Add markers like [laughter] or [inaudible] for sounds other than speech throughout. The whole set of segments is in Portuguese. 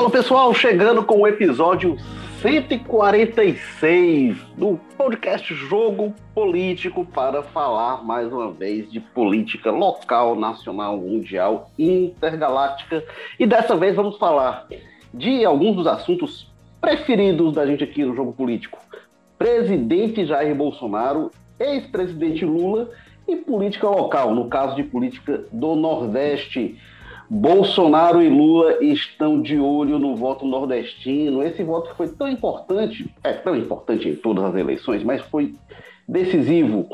Fala pessoal, chegando com o episódio 146 do podcast Jogo Político para falar mais uma vez de política local, nacional, mundial, intergaláctica. E dessa vez vamos falar de alguns dos assuntos preferidos da gente aqui no Jogo Político. Presidente Jair Bolsonaro, ex-presidente Lula e política local, no caso de política do Nordeste. Bolsonaro e Lula estão de olho no voto nordestino. Esse voto foi tão importante, é tão importante em todas as eleições, mas foi decisivo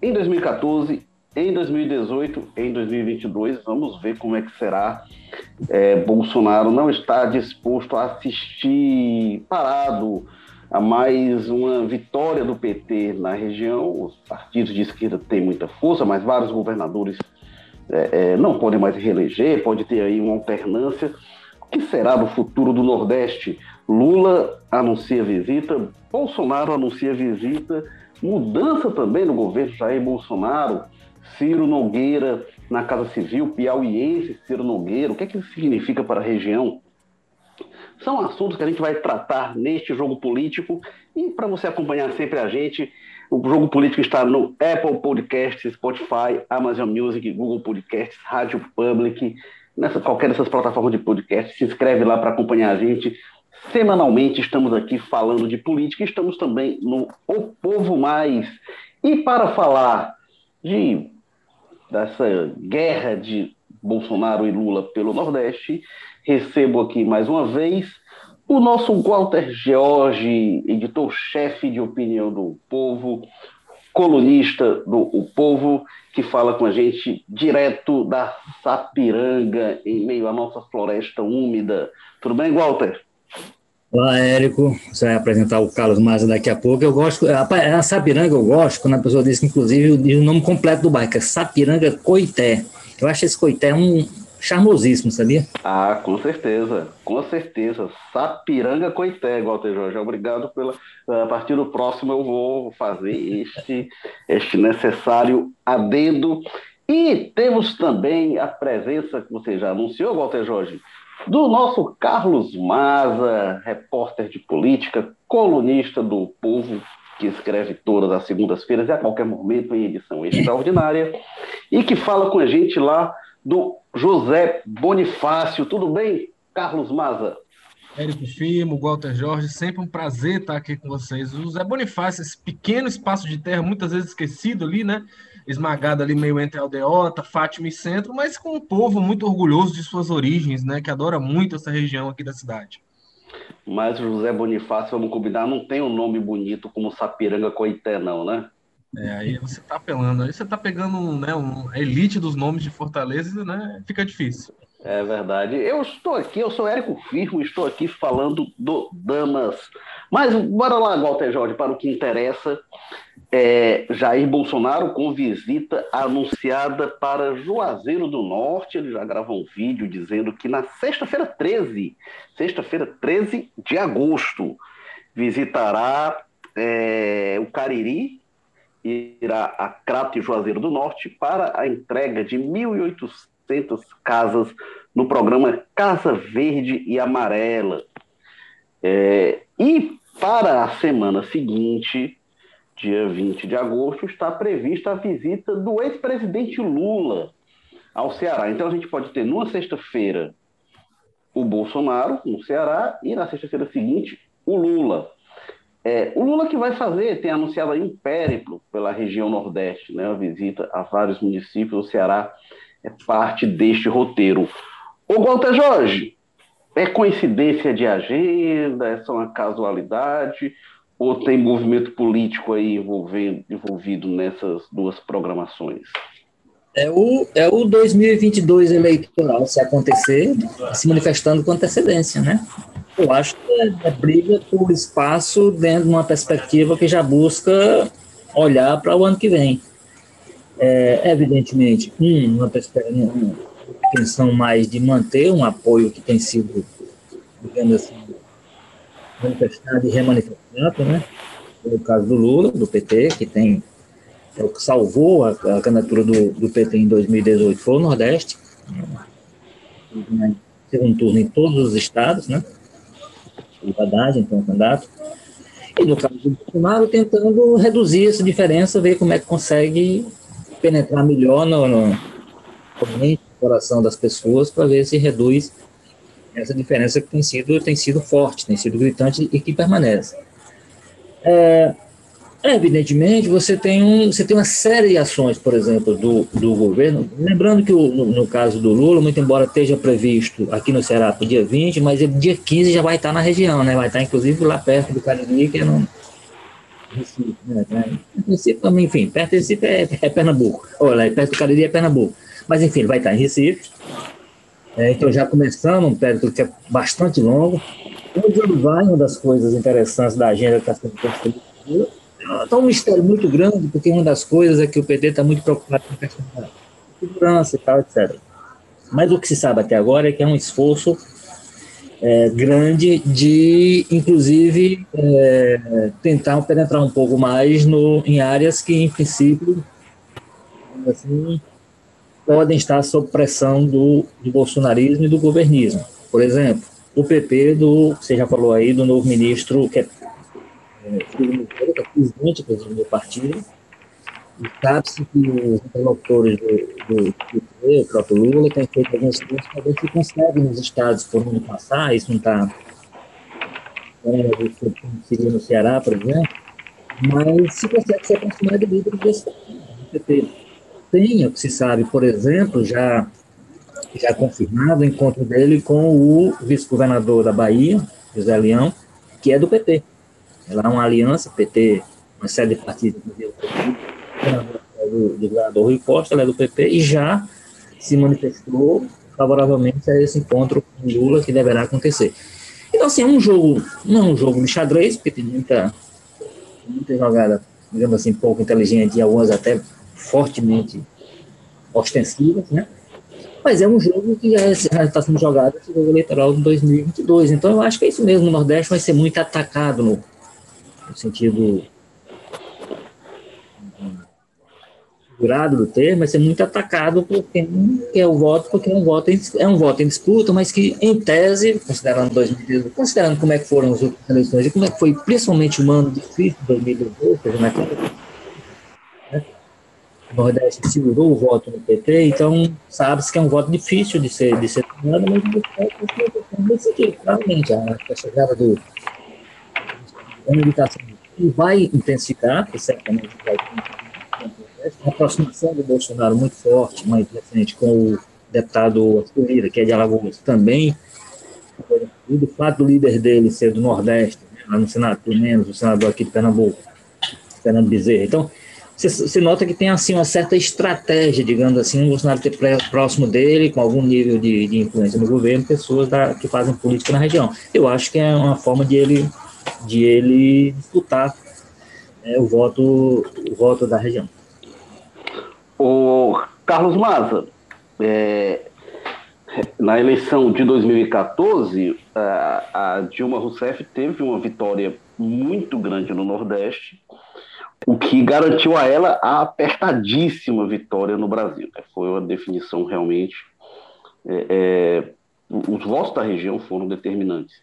em 2014, em 2018, em 2022. Vamos ver como é que será. É, Bolsonaro não está disposto a assistir parado a mais uma vitória do PT na região. Os partidos de esquerda têm muita força, mas vários governadores é, é, não podem mais reeleger, pode ter aí uma alternância. O que será do futuro do Nordeste? Lula anuncia visita, Bolsonaro anuncia visita, mudança também no governo Jair Bolsonaro, Ciro Nogueira na Casa Civil, piauiense Ciro Nogueira, o que é que isso significa para a região? São assuntos que a gente vai tratar neste jogo político e para você acompanhar sempre a gente, o Jogo Político está no Apple Podcasts, Spotify, Amazon Music, Google Podcasts, Rádio Public, nessa qualquer dessas plataformas de podcast. Se inscreve lá para acompanhar a gente. Semanalmente estamos aqui falando de política, estamos também no O Povo Mais. E para falar de dessa guerra de Bolsonaro e Lula pelo Nordeste, recebo aqui mais uma vez o nosso Walter George, editor-chefe de opinião do Povo, colunista do O Povo, que fala com a gente direto da Sapiranga, em meio à nossa floresta úmida. Tudo bem, Walter? Olá, Érico. Você vai apresentar o Carlos Maza daqui a pouco. Eu gosto, a, a Sapiranga eu gosto, quando a pessoa diz que, inclusive, o nome completo do bairro, que é Sapiranga Coité. Eu acho esse Coité um, charmosíssimo, sabia? Ah, com certeza, com certeza. Sapiranga Coité, Walter Jorge. Obrigado pela. A partir do próximo eu vou fazer este, [laughs] este necessário adendo. E temos também a presença, que você já anunciou, Walter Jorge, do nosso Carlos Maza, repórter de política, colunista do Povo, que escreve todas as segundas-feiras e a qualquer momento em edição extraordinária, e que fala com a gente lá do José Bonifácio. Tudo bem, Carlos Maza? Érico Firmo, Walter Jorge, sempre um prazer estar aqui com vocês. O José Bonifácio, esse pequeno espaço de terra, muitas vezes esquecido ali, né? Esmagado ali meio entre Aldeota, Fátima e Centro, mas com um povo muito orgulhoso de suas origens, né? Que adora muito essa região aqui da cidade. Mas o José Bonifácio, vamos combinar, não tem um nome bonito como Sapiranga Coité, não, né? É, aí você tá apelando, aí você tá pegando né, um, a elite dos nomes de Fortaleza, né? Fica difícil. É verdade. Eu estou aqui, eu sou Érico Firmo, estou aqui falando do Damas. Mas bora lá, Walter Jorge, para o que interessa. É, Jair Bolsonaro com visita anunciada para Juazeiro do Norte. Ele já gravou um vídeo dizendo que na sexta-feira 13, sexta-feira 13 de agosto, visitará é, o Cariri, irá a Crato e Juazeiro do Norte para a entrega de 1.800 casas no programa Casa Verde e Amarela. É, e para a semana seguinte, dia 20 de agosto, está prevista a visita do ex-presidente Lula ao Ceará. Então a gente pode ter numa sexta-feira o Bolsonaro no Ceará e na sexta-feira seguinte o Lula. É, o Lula que vai fazer, tem anunciado aí um périplo pela região Nordeste, né, uma visita a vários municípios do Ceará, é parte deste roteiro. Ô Walter Jorge, é coincidência de agenda, é só uma casualidade, ou tem movimento político aí envolvendo, envolvido nessas duas programações? É o, é o 2022 eleitoral, se acontecer, se manifestando com antecedência, né? Eu acho que é, briga por espaço dentro de uma perspectiva que já busca olhar para o ano que vem. É, evidentemente, um, uma, uma intenção mais de manter um apoio que tem sido, digamos assim, manifestado e remanifestado, né? No caso do Lula, do PT, que tem é o que salvou a, a candidatura do, do PT em 2018 foi o Nordeste. Né? segundo turno em todos os estados, né? O Haddad, então, candidato. E no caso do Bolsonaro, tentando reduzir essa diferença, ver como é que consegue penetrar melhor no, no, no coração das pessoas para ver se reduz essa diferença que tem sido, tem sido forte, tem sido gritante e que permanece. É, evidentemente, você tem, um, você tem uma série de ações, por exemplo, do, do governo. Lembrando que o, no, no, caso do Lula, muito embora esteja previsto aqui no Ceará para o dia 20, mas ele, dia 15 já vai estar na região, né? vai estar inclusive lá perto do Cariri, que é no Recife. Né? Recife, enfim, perto do Recife é, é Pernambuco. Olha, perto do Cariri é Pernambuco. Mas enfim, ele vai estar em Recife. É, então já começando um período que é bastante longo. Onde ele vai, uma das coisas interessantes da agenda que está sendo construída Está um mistério muito grande, porque uma das coisas é que o PT está muito preocupado com a questão da segurança e tal, etc. Mas o que se sabe até agora é que é um esforço é, grande de, inclusive, é, tentar penetrar um pouco mais no, em áreas que, em princípio, assim, podem estar sob pressão do, do bolsonarismo e do governismo. Por exemplo, o PP, do, você já falou aí, do novo ministro, que é é, presidente do partido, e sabe-se que os interlocutores do, do, PT, o próprio Lula, têm feito alguns estudos para ver se conseguem nos estados por onde passar, isso não está é, seria no Ceará, por exemplo, mas se consegue se aproximar de líderes desse PT. Tem, o que se sabe, por exemplo, já, já confirmado o encontro dele com o vice-governador da Bahia, José Leão, que é do PT. Ela é uma aliança, PT, uma série de partidos do, do governador Rui Costa, ela é do PP, e já se manifestou favoravelmente a esse encontro com Lula que deverá acontecer. Então, assim, é um jogo, não é um jogo de xadrez, porque tem muita, muita jogada, digamos assim, pouco inteligente e algumas até fortemente ostensivas, né? Mas é um jogo que já está sendo jogado esse jogo eleitoral de 2022. Então, eu acho que é isso mesmo. O Nordeste vai ser muito atacado no, no sentido figurado do termo, vai ser muito atacado por quem quer o voto, porque é um voto, é um voto em disputa, mas que, em tese, considerando 2018, considerando como é que foram as últimas eleições e como é que foi principalmente um ano difícil de 2018, né, o Nordeste segurou o voto no PT, então sabe-se que é um voto difícil de ser, de ser tomado, mas nesse sentido, claramente, a, a chegada do uma indicação que vai intensificar, que certamente vai uma aproximação do Bolsonaro muito forte, mais recente, com o deputado Arthur Lira, que é de Alagoas, também, e do fato do líder dele ser do Nordeste, né, lá no Senado, pelo menos, o senador aqui de Pernambuco, Fernando Bezerra. Então, você nota que tem assim uma certa estratégia, digamos assim, o Bolsonaro ter próximo dele, com algum nível de, de influência no governo, pessoas da, que fazem política na região. Eu acho que é uma forma de ele de ele disputar né, o voto o voto da região. O Carlos Maza, é, na eleição de 2014, a, a Dilma Rousseff teve uma vitória muito grande no Nordeste, o que garantiu a ela a apertadíssima vitória no Brasil. Foi uma definição realmente. É, é, os votos da região foram determinantes.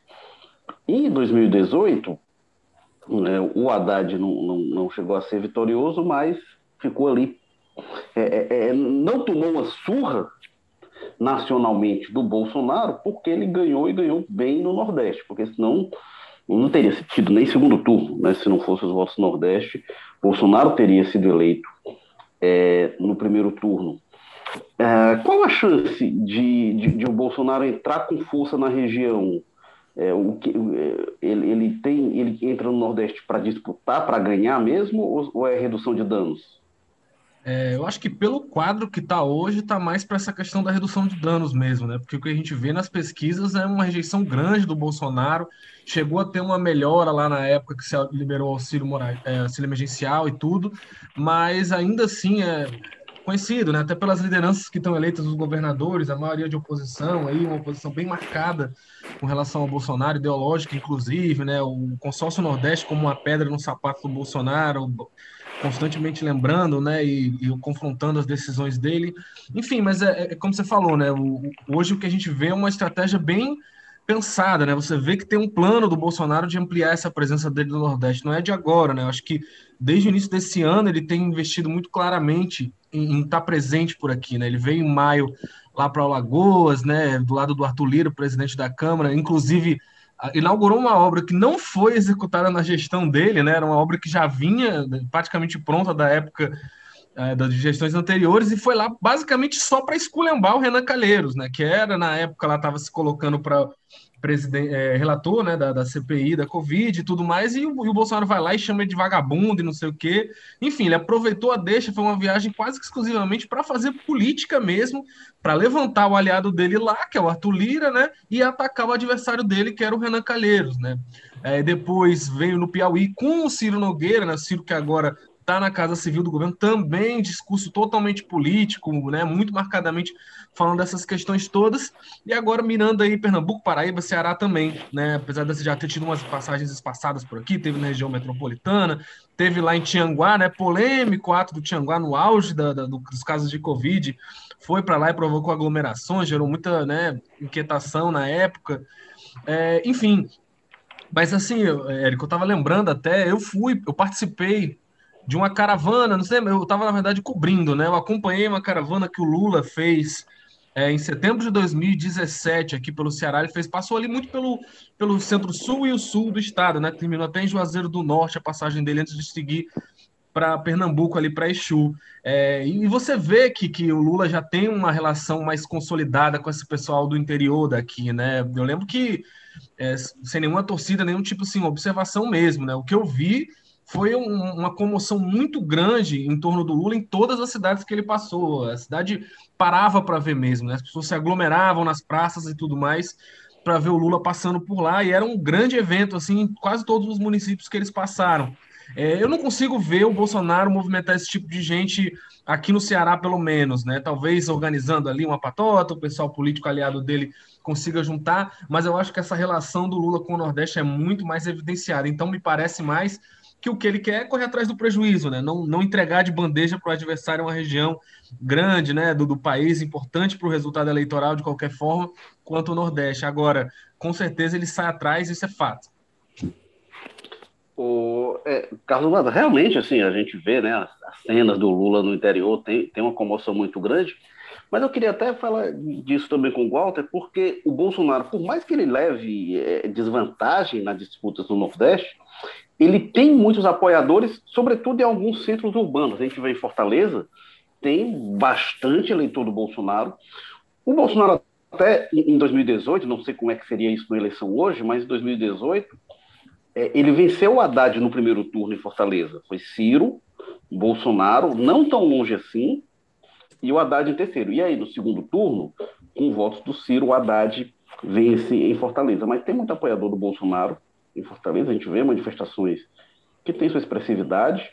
Em 2018, né, o Haddad não, não, não, chegou a ser vitorioso, mas ficou ali. É, é, é, não tomou uma surra nacionalmente do Bolsonaro, porque ele ganhou e ganhou bem no Nordeste, porque senão não teria tido nem segundo turno, né, se não fosse os votos do Nordeste. Bolsonaro teria sido eleito é, no primeiro turno. É, qual a chance de, de, de o Bolsonaro entrar com força na região é, o que, é, ele, ele, tem, ele entra no Nordeste para disputar, para ganhar mesmo, ou, ou, é redução de danos? É, eu acho que pelo quadro que está hoje, está mais para essa questão da redução de danos mesmo, né? Porque o que a gente vê nas pesquisas é uma rejeição grande do Bolsonaro. Chegou a ter uma melhora lá na época que se liberou o auxílio, moral, é, auxílio emergencial e tudo, mas ainda assim é, conhecido, né? até pelas lideranças que estão eleitas os governadores, a maioria de oposição, aí uma oposição bem marcada com relação ao Bolsonaro, ideológica inclusive, né? o consórcio Nordeste como uma pedra no sapato do Bolsonaro, constantemente lembrando, né, e, e, confrontando as decisões dele. Enfim, mas é, é como você falou, né, o, hoje o que a gente vê é uma estratégia bem pensada, né? Você vê que tem um plano do Bolsonaro de ampliar essa presença dele no Nordeste. Não é de agora, né? Eu acho que desde o início desse ano ele tem investido muito claramente em, estar tá presente por aqui, né? Ele veio em maio lá para Alagoas, né? Do lado do Arthur Lira, presidente da Câmara, inclusive inaugurou uma obra que não foi executada na gestão dele, né? Era uma obra que já vinha praticamente pronta da época é, das gestões anteriores e foi lá basicamente só para esculhambar o Renan Calheiros, né? Que era na época lá estava se colocando para presidente, é, relator né, da, da, CPI, da Covid e tudo mais, e o, e o, Bolsonaro vai lá e chama ele de vagabundo e não sei o quê. Enfim, ele aproveitou a deixa, foi uma viagem quase que exclusivamente para fazer política mesmo, para levantar o aliado dele lá, que é o Arthur Lira, né, e atacar o adversário dele, que era o Renan Calheiros, né. É, depois veio no Piauí com o Ciro Nogueira, né, Ciro que agora está na Casa Civil do governo, também discurso totalmente político, né, muito marcadamente falando dessas questões todas, e agora mirando aí Pernambuco, Paraíba, Ceará também, né, apesar de já ter tido umas passagens espaçadas por aqui, teve na região metropolitana, teve lá em Tianguá, né, polêmico ato do Tianguá no auge da, da, dos casos de Covid, foi para lá e provocou aglomerações, gerou muita né, inquietação na época, é, enfim, mas assim, Érico, eu estava lembrando até, eu fui, eu participei de uma caravana, não sei, eu estava na verdade cobrindo, né? Eu acompanhei uma caravana que o Lula fez é, em setembro de 2017 aqui pelo Ceará. Ele fez, passou ali muito pelo, pelo centro-sul e o sul do estado, né? Terminou até em Juazeiro do Norte a passagem dele antes de seguir para Pernambuco ali para Exu. É, e você vê que, que o Lula já tem uma relação mais consolidada com esse pessoal do interior daqui, né? Eu lembro que é, sem nenhuma torcida, nenhum tipo assim, observação mesmo, né? O que eu vi foi um, uma comoção muito grande em torno do Lula em todas as cidades que ele passou. A cidade parava para ver mesmo, né? as pessoas se aglomeravam nas praças e tudo mais para ver o Lula passando por lá, e era um grande evento, assim, em quase todos os municípios que eles passaram. É, eu não consigo ver o Bolsonaro movimentar esse tipo de gente aqui no Ceará, pelo menos, né? Talvez organizando ali uma patota, o pessoal político aliado dele consiga juntar, mas eu acho que essa relação do Lula com o Nordeste é muito mais evidenciada. Então, me parece mais que o que ele quer é correr atrás do prejuízo, né? Não, não entregar de bandeja para o adversário uma região grande, né, do, do país, importante para o resultado eleitoral de qualquer forma, quanto o Nordeste. Agora, com certeza ele sai atrás, isso é fato. O, é, Carlos Manda, realmente, assim, a gente vê, né, as, as, cenas do Lula no interior, tem, tem uma comoção muito grande, mas eu queria até falar disso também com o Walter, porque o Bolsonaro, por mais que ele leve é, desvantagem nas disputas no Nordeste, ele tem muitos apoiadores, sobretudo em alguns centros urbanos. A gente vê em Fortaleza, tem bastante eleitor do Bolsonaro. O Bolsonaro até em 2018, não sei como é que seria isso na eleição hoje, mas em 2018, é, ele venceu o Haddad no primeiro turno em Fortaleza. Foi Ciro, Bolsonaro, não tão longe assim, e o Haddad em terceiro. E aí, no segundo turno, com votos do Ciro, o Haddad vence em Fortaleza. Mas tem muito apoiador do Bolsonaro em Fortaleza, a gente vê manifestações que têm sua expressividade,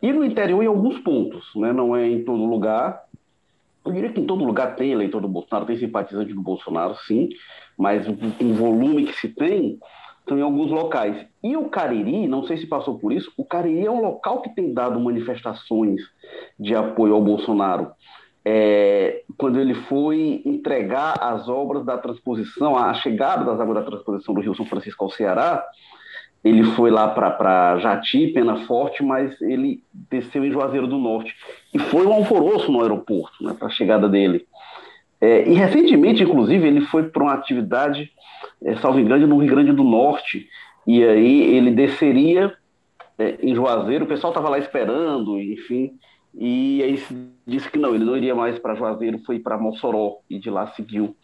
e no interior em alguns pontos, né? não é em todo lugar. Eu diria que em todo lugar tem eleitor do Bolsonaro, tem simpatizante do Bolsonaro, sim, mas o, o volume que se tem são em alguns locais. E o Cariri, não sei se passou por isso, o Cariri é um local que tem dado manifestações de apoio ao Bolsonaro. É, quando ele foi entregar as obras da transposição, a chegada das obras da transposição do Rio São Francisco ao Ceará, ele foi lá para Jati, Pena Forte, mas ele desceu em Juazeiro do Norte. E foi um alvoroço no aeroporto, né, para a chegada dele. É, e recentemente, inclusive, ele foi para uma atividade, é, salvo engano, no Rio Grande do Norte, e aí ele desceria é, em Juazeiro, o pessoal estava lá esperando, enfim, e aí disse que não, ele não iria mais para Juazeiro, foi para Mossoró, e de lá seguiu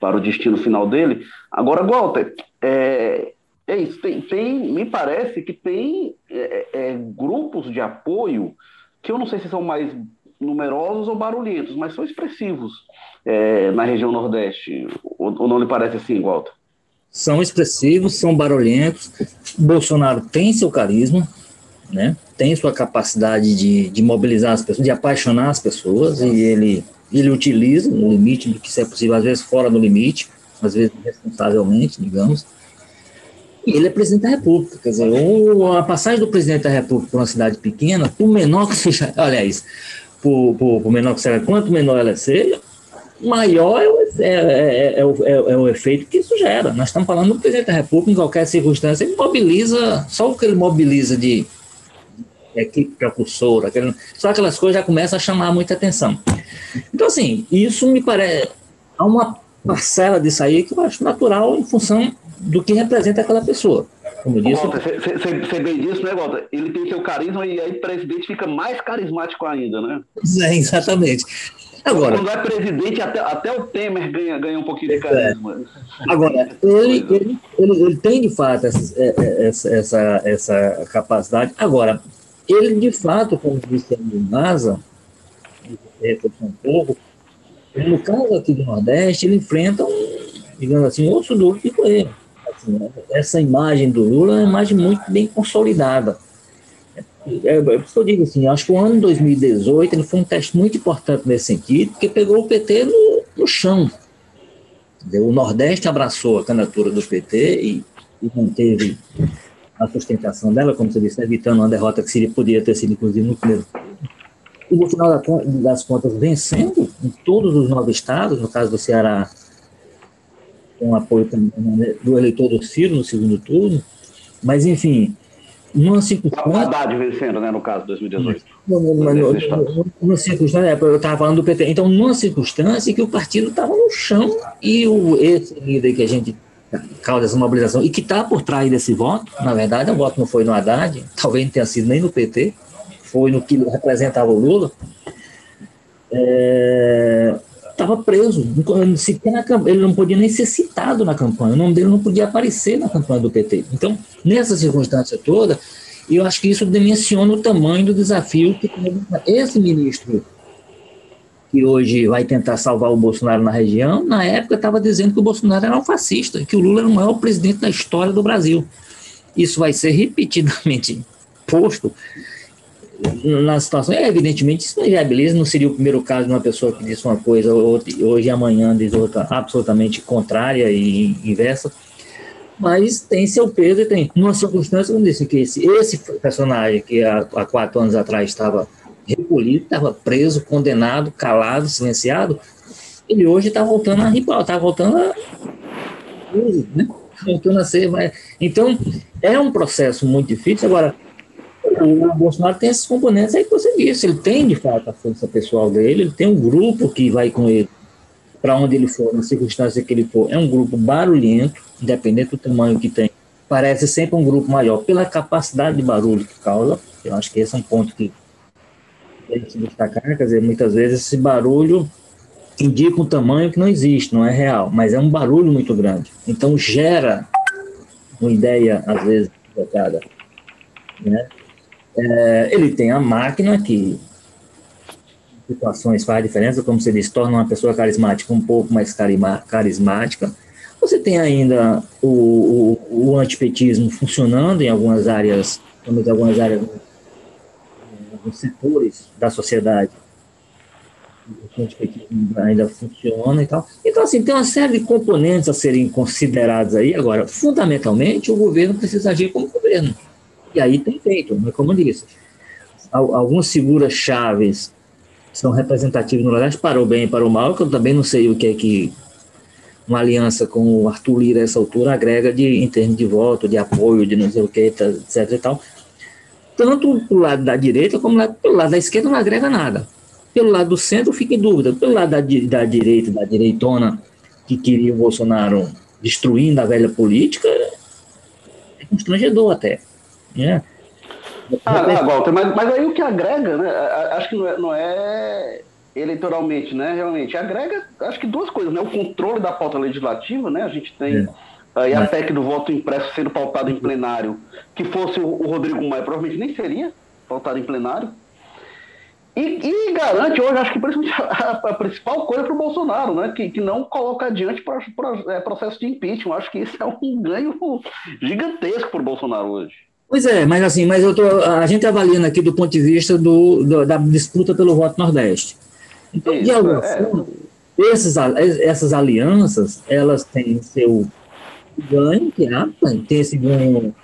para o destino final dele. Agora, Walter, é, é isso, tem, tem, me parece que tem é, é, grupos de apoio que eu não sei se são mais numerosos ou barulhentos, mas são expressivos é, na região Nordeste. Ou, ou, não lhe parece assim, Walter? São expressivos, são barulhentos. Bolsonaro tem seu carisma, né? tem sua capacidade de, de mobilizar as pessoas, de apaixonar as pessoas, e ele, ele utiliza no limite do que é possível, às vezes fora do limite, às vezes responsavelmente, digamos. E ele é presidente da República. Quer dizer, a passagem do presidente da República para uma cidade pequena, por menor que seja, [laughs] aliás, por, por, por menor que seja, quanto menor ela seja, maior é o, é, é, é, o, é, o efeito que isso gera. Nós estamos falando do presidente da República, em qualquer circunstância, ele mobiliza, só o que ele mobiliza de equipe propulsora, aquele, só aquelas coisas já começam a chamar muita atenção. Então, assim, isso me parece. Há uma parcela disso aí que eu acho natural em função do que representa aquela pessoa. Como eu disse. Você bem disse, né, Walter? Ele tem seu carisma e aí o presidente fica mais carismático ainda, né? É, exatamente. Agora, quando é presidente, até, até o Temer ganha, ganha um pouquinho de carisma. Agora, ele, ele, ele, ele tem de fato essa, é, é, essa, essa, essa capacidade. Agora, ele de fato, como disse o NASA, um pouco, no caso aqui do Nordeste, ele enfrenta um, digamos assim, osso duro de coelho. Assim, né? essa imagem do Lula é uma imagem muito bem consolidada. É, é, que eu digo assim, acho que o ano 2018 ele foi um teste muito importante nesse sentido, porque pegou o PT no, no chão. Entendeu? O Nordeste abraçou a candidatura do PT e, e manteve a sustentação dela, como você disse, evitando uma derrota que seria, poderia ter sido, inclusive, no primeiro e no final das contas vencendo em todos os nove estados, no caso do Ceará, com apoio né, do eleitor do Ciro no segundo turno, mas enfim, numa circunstância... O Haddad vencendo, né, no caso de 2018. Numa circunstância, é, eu estava falando do PT, então numa circunstância que o partido estava no chão e o, esse líder que a gente causa essa mobilização e que está por trás desse voto, na verdade, o voto não foi no Haddad, talvez não tenha sido nem no PT, foi no que representava o Lula, estava é, preso. ele não podia nem ser citado na campanha, o nome dele não podia aparecer na campanha do PT. Então, nessa circunstância toda, eu acho que isso dimensiona o tamanho do desafio que esse ministro que hoje vai tentar salvar o Bolsonaro na região, na época estava dizendo que o Bolsonaro era um fascista, que o Lula era o maior presidente da história do Brasil. Isso vai ser repetidamente [laughs] posto na situação. É, evidentemente, isso não viabiliza, não seria o primeiro caso de uma pessoa que disse uma coisa hoje e amanhã diz outra absolutamente contrária e inversa. Mas tem seu peso e tem. Numa circunstância, como disse, que esse, esse personagem que há, há quatro anos atrás estava recolhido, estava preso, condenado, calado, silenciado, ele hoje está voltando a rival, está voltando a. Né? Voltando a ser. Então, é um processo muito difícil. Agora, o Bolsonaro tem esses componentes aí que você disse. Ele tem, de fato, a força pessoal dele, ele tem um grupo que vai com ele para onde ele for, na circunstância que ele for. É um grupo barulhento, independente do tamanho que tem. Parece sempre um grupo maior, pela capacidade de barulho que causa. Eu acho que esse é um ponto que tem se destacar. Quer dizer, muitas vezes esse barulho indica um tamanho que não existe, não é real, mas é um barulho muito grande. Então gera uma ideia, às vezes, equivocada. Né? É, ele tem a máquina que situações faz diferença, como você disse, torna uma pessoa carismática um pouco mais carismática. Você tem ainda o, o, o antipetismo funcionando em algumas áreas, em algumas áreas, em alguns setores da sociedade. Ainda funciona e tal. Então, assim, tem uma série de componentes a serem considerados aí. Agora, fundamentalmente, o governo precisa agir como governo. E aí tem feito, como eu disse, algumas figuras chaves são representativas no Nordeste, para o bem e para o mal, que eu também não sei o que é que uma aliança com o Arthur Lira essa altura agrega de, em termos de voto, de apoio, de não sei o que, etc e tal. Tanto do lado da direita como lá, pelo lado da esquerda não agrega nada. Pelo lado do centro fica em dúvida. Pelo lado da, da direita, da direitona, que queria o Bolsonaro destruindo a velha política, é constrangedor até. Né? Ah, ah, Walter, mas, mas aí o que agrega, né? Acho que não é, não é eleitoralmente, né? Realmente, agrega, acho que duas coisas, né? O controle da pauta legislativa, né? A gente tem é. Aí a PEC do voto impresso sendo pautado em plenário, que fosse o, o Rodrigo Maia, provavelmente nem seria pautado em plenário. E, e, garante hoje, acho que principalmente [laughs] a, a principal coisa para o Bolsonaro, né? Que, que não coloca adiante para é, processo de impeachment. Acho que isso é um ganho gigantesco para o Bolsonaro hoje. Pois é, mas assim, mas eu tô, a gente avaliando aqui do ponto de vista do, do da disputa pelo voto Nordeste. Então, Isso, de alguma é. forma, esses, essas alianças, elas têm seu ganho que há, tem esse ganho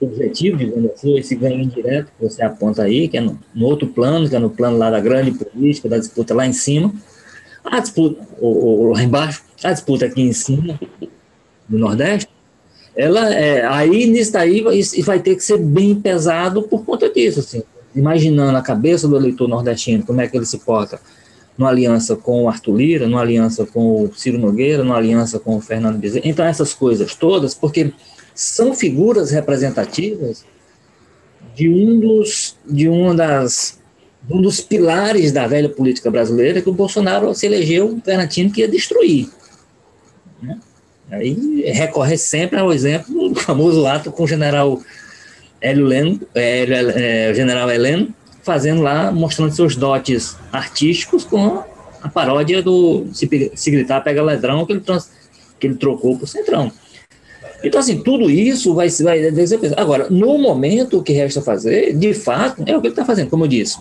objetivo, digamos assim, esse ganho indireto que você aponta aí, que é no, no, outro plano, que é no plano lá da grande política, da disputa lá em cima, a disputa, ou, ou lá embaixo, a disputa aqui em cima, no Nordeste, ela é, aí nisso daí vai, vai ter que ser bem pesado por conta disso, assim, imaginando a cabeça do eleitor nordestino, como é que ele se porta numa aliança com o Arthur Lira, numa aliança com o Ciro Nogueira, numa aliança com o Fernando Bezerra, então essas coisas todas, porque são figuras representativas de um dos, de uma das, um dos pilares da velha política brasileira que o Bolsonaro se elegeu garantindo que ia destruir. Né? Aí recorre sempre ao exemplo do famoso ato com o general Hélio Leno, é, é, general Heleno, fazendo lá, mostrando seus dotes artísticos com a paródia do Se, se Gritar Pega Ladrão, que ele, trans, que ele trocou por Centrão. Então, assim, tudo isso vai, vai Agora, no momento, o que resta fazer, de fato, é o que ele está fazendo, como eu disse.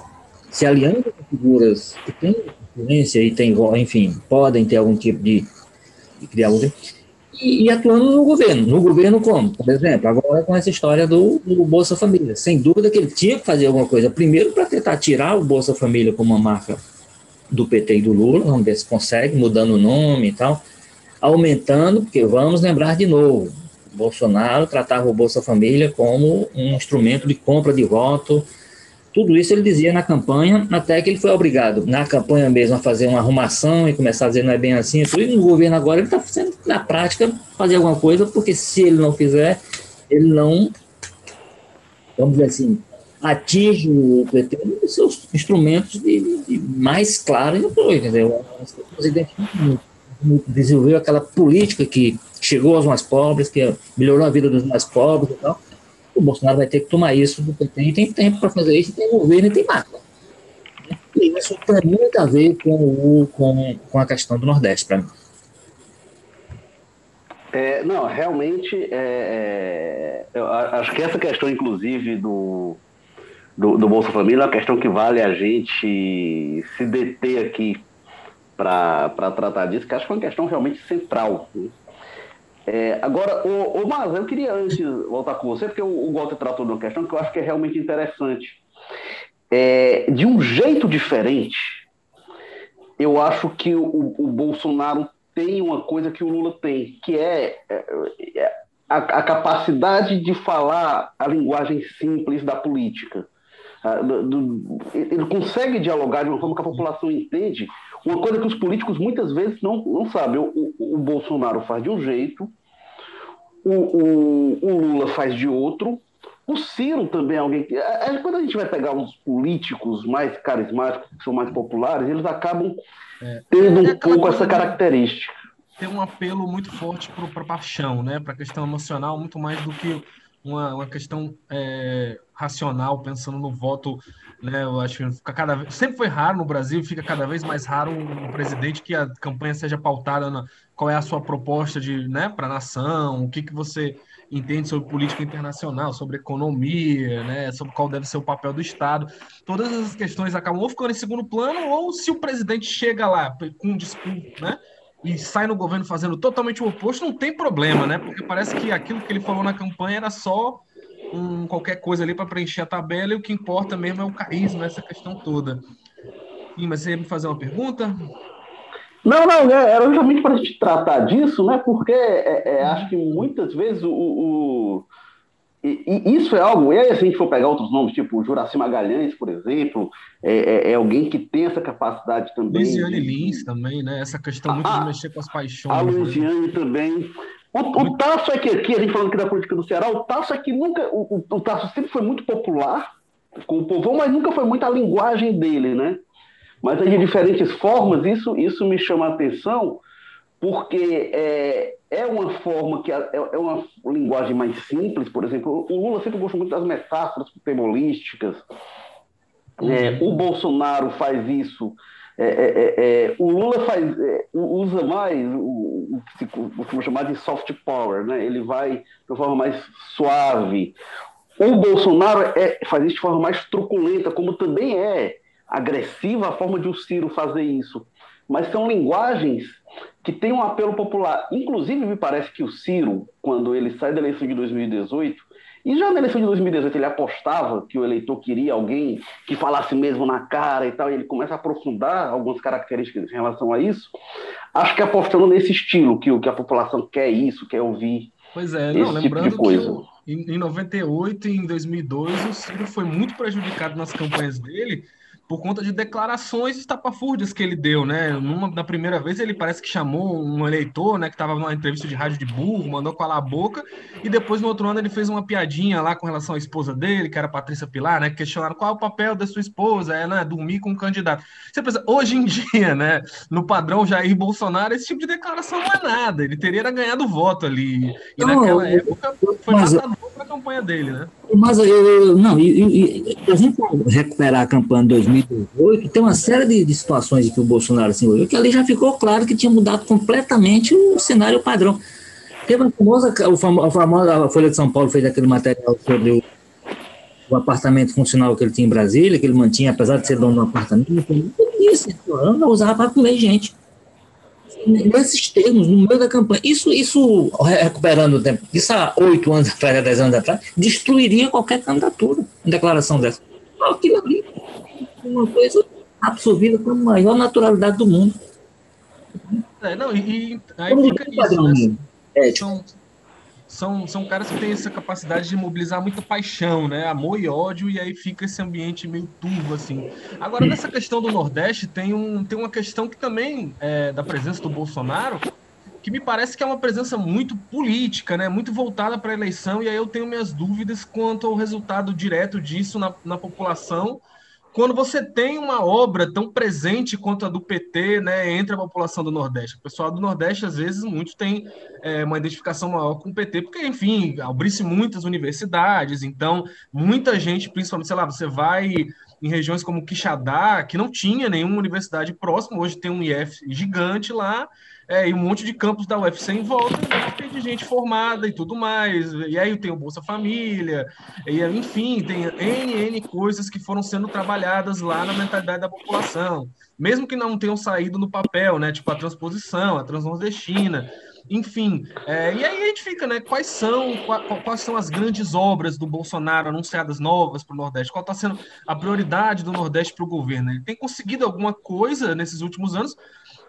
Se aliando com figuras que têm influência e têm, enfim, podem ter algum tipo de, de criar algum e, e, atuando no governo. No governo como? Por exemplo, agora com essa história do, do, Bolsa Família. Sem dúvida que ele tinha que fazer alguma coisa. Primeiro, para tentar tirar o Bolsa Família como uma marca do PT e do Lula, vamos ver se consegue, mudando o nome e tal, aumentando, porque vamos lembrar de novo, Bolsonaro tratava o Bolsa Família como um instrumento de compra de voto. Tudo isso ele dizia na campanha, até que ele foi obrigado, na campanha mesmo, a fazer uma arrumação e começar a dizer não é bem assim. E no governo agora ele está fazendo, na prática, fazer alguma coisa, porque se ele não fizer, ele não, vamos dizer assim, atinge o PT nos seus instrumentos de, de mais claros e dizer, o presidente desenvolveu aquela política que chegou aos mais pobres, que melhorou a vida dos mais pobres e tal. Bolsonaro vai ter que tomar isso do PT e tem tempo para fazer isso, tem governo e tem máquina. E isso tem muito a ver com, o, com, com a questão do Nordeste, para mim. É, não, realmente, é, é, eu acho que essa questão, inclusive, do, do, do, Bolsa Família é uma questão que vale a gente se deter aqui para tratar disso, que acho que é uma questão realmente central. Né? É, agora, o, o Mas, eu queria antes voltar com você, porque o, o Walter tratou de uma questão que eu acho que é realmente interessante. É, de um jeito diferente, eu acho que o, o, Bolsonaro tem uma coisa que o Lula tem, que é, é, é a, a, capacidade de falar a linguagem simples da política. Do, ele consegue dialogar de uma forma que a população entende uma coisa que os políticos muitas vezes não, não sabem. O, o, o Bolsonaro faz de um jeito, o, o, o, Lula faz de outro, o Ciro também é alguém que. É, é, quando a gente vai pegar uns políticos mais carismáticos, que são mais populares, eles acabam é, tendo um é pouco essa característica. Tem um apelo muito forte para a paixão, né? para a questão emocional, muito mais do que uma, uma questão é, racional, pensando no voto né? Eu acho que fica cada vez, sempre foi raro no Brasil, fica cada vez mais raro um presidente que a campanha seja pautada na qual é a sua proposta de, né, para a nação, o que que você entende sobre política internacional, sobre economia, né, sobre qual deve ser o papel do Estado. Todas essas questões acabam ou ficando em segundo plano ou se o presidente chega lá com um discurso, né, e sai no governo fazendo totalmente o oposto, não tem problema, né? Porque parece que aquilo que ele falou na campanha era só um, qualquer coisa ali para preencher a tabela e o que importa mesmo é o carisma, essa questão toda. Sim, mas você ia me fazer uma pergunta? Não, não, é, era justamente para a gente tratar disso, né? Porque é, é, acho que muitas vezes o, o e, e isso é algo, e aí, se a gente for pegar outros nomes, tipo Juraci Magalhães, por exemplo, é, é, é, alguém que tem essa capacidade também. Luiziane de... Lins também, né? Essa questão muito ah, de mexer com as paixões. A Luiziane né? também. O, o Tasso é que aqui, a gente falando aqui da política do Ceará, o Tasso é que nunca. O, o Tasso sempre foi muito popular com o povão, mas nunca foi muito a linguagem dele, né? Mas de diferentes formas, isso, isso me chama a atenção, porque é, é uma forma que é, é uma linguagem mais simples, por exemplo. O Lula sempre gostou muito das metáforas futebolísticas. É, uhum. o Bolsonaro faz isso é, é, é, é, o Lula faz, é, usa mais o, que se chamar de soft power, né? ele vai de uma forma mais suave. O Bolsonaro faz isso de forma mais truculenta, como também é agressiva a forma de o Ciro fazer isso. mas são linguagens que têm um apelo popular. Inclusive, me parece que o Ciro, quando ele sai da eleição de 2018, e já na eleição de 2018 ele apostava que o eleitor queria alguém que falasse mesmo na cara e tal, e ele começa a aprofundar algumas características em relação a isso. Acho que apostando nesse estilo, que, que a população quer isso, quer ouvir. Pois é, não, tipo lembrando que o, em, em 98 e em 2002 o Ciro foi muito prejudicado nas campanhas dele por conta de declarações estapafúrdias que ele deu, né? Numa, na primeira vez ele parece que chamou um eleitor, né, que estava numa entrevista de rádio de burro, mandou calar a boca, e depois no outro ano ele fez uma piadinha lá com relação à esposa dele, que era Patrícia Pilar, né, questionaram qual é o papel da sua esposa, ela é dormir com o candidato. Você pensa, hoje em [laughs] dia, né, no padrão Jair Bolsonaro, esse tipo de declaração não é nada, ele teria ganhado voto ali, e naquela época foi matador para a campanha dele, né? Mas eu, não, e, a gente recuperar a campanha de 2018, tem uma série de, de situações que o Bolsonaro se envolveu, que ali já ficou claro que tinha mudado completamente o cenário padrão. Teve uma famosa, a famosa a Folha de São Paulo fez aquele material sobre o, o, apartamento funcional que ele tinha em Brasília, que ele mantinha, apesar de ser dono do apartamento, ele disse, eu usava para comer gente nesses termos, no meio da campanha. Isso, isso recuperando o tempo, isso há oito anos atrás, dez anos atrás, destruiria qualquer candidatura em declaração dessa. Aquilo ali uma coisa absorvida com a maior naturalidade do mundo. É, não, e, e aí fica isso, né? É, tipo, são, são caras que têm essa capacidade de mobilizar muita paixão, né? Amor e ódio, e aí fica esse ambiente meio turvo, assim. Agora, nessa questão do Nordeste, tem, um, tem uma questão que também, é, da presença do Bolsonaro, que me parece que é uma presença muito política, né? Muito voltada para a eleição, e aí eu tenho minhas dúvidas quanto ao resultado direto disso na, na população quando você tem uma obra tão presente quanto a do PT, né, entre a população do Nordeste. O pessoal do Nordeste, às vezes, muito tem é, uma identificação maior com o PT, porque, enfim, abriu-se muitas universidades, então, muita gente, principalmente, sei lá, você vai em regiões como Quixadá, que não tinha nenhuma universidade próxima, hoje tem um IF gigante lá, é, e um monte de campos da UFC em volta, tem de gente formada e tudo mais. E aí tem o Bolsa Família, e enfim, tem N, N coisas que foram sendo trabalhadas lá na mentalidade da população, mesmo que não tenham saído no papel, né? Tipo a transposição, a transnordestina. Enfim, é, e aí a gente fica, né? Quais são, quais são as grandes obras do Bolsonaro anunciadas novas para o Nordeste? Qual está sendo a prioridade do Nordeste para o governo? Ele tem conseguido alguma coisa nesses últimos anos?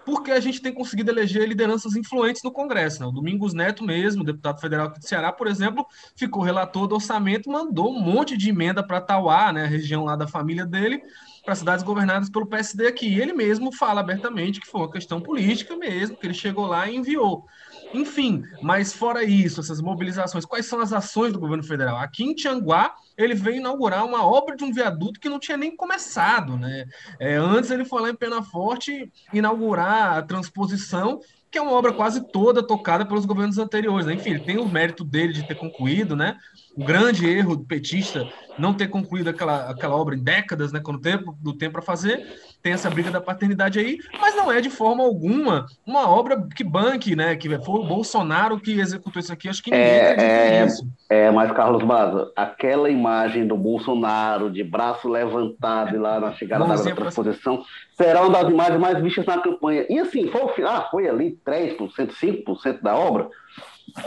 Porque a gente tem conseguido eleger lideranças influentes no Congresso. Né? O Domingos Neto mesmo, deputado federal aqui do Ceará, por exemplo, ficou relator do orçamento, mandou um monte de emenda para Tauá, né, a região lá da família dele, para cidades governadas pelo PSD aqui. E ele mesmo fala abertamente que foi uma questão política mesmo, que ele chegou lá e enviou. Enfim, mas fora isso, essas mobilizações, quais são as ações do governo federal? Aqui em Tianguá, ele veio inaugurar uma obra de um viaduto que não tinha nem começado, né? É, antes ele foi lá em Penaforte inaugurar a transposição que é uma obra quase toda tocada pelos governos anteriores. Né? Enfim, ele tem o mérito dele de ter concluído, né? O grande erro do petista não ter concluído aquela, aquela obra em décadas, né? Quando tempo do tempo para fazer, tem essa briga da paternidade aí, mas não é de forma alguma uma obra que banque, né? Que foi o Bolsonaro que executou isso aqui. Acho que ninguém é, é, isso. É, mas Carlos Baza, aquela imagem do Bolsonaro de braço levantado lá na chegada da transposição será uma das imagens mais vistas na campanha. E assim, foi, ah, foi ali 3%, 5% da obra.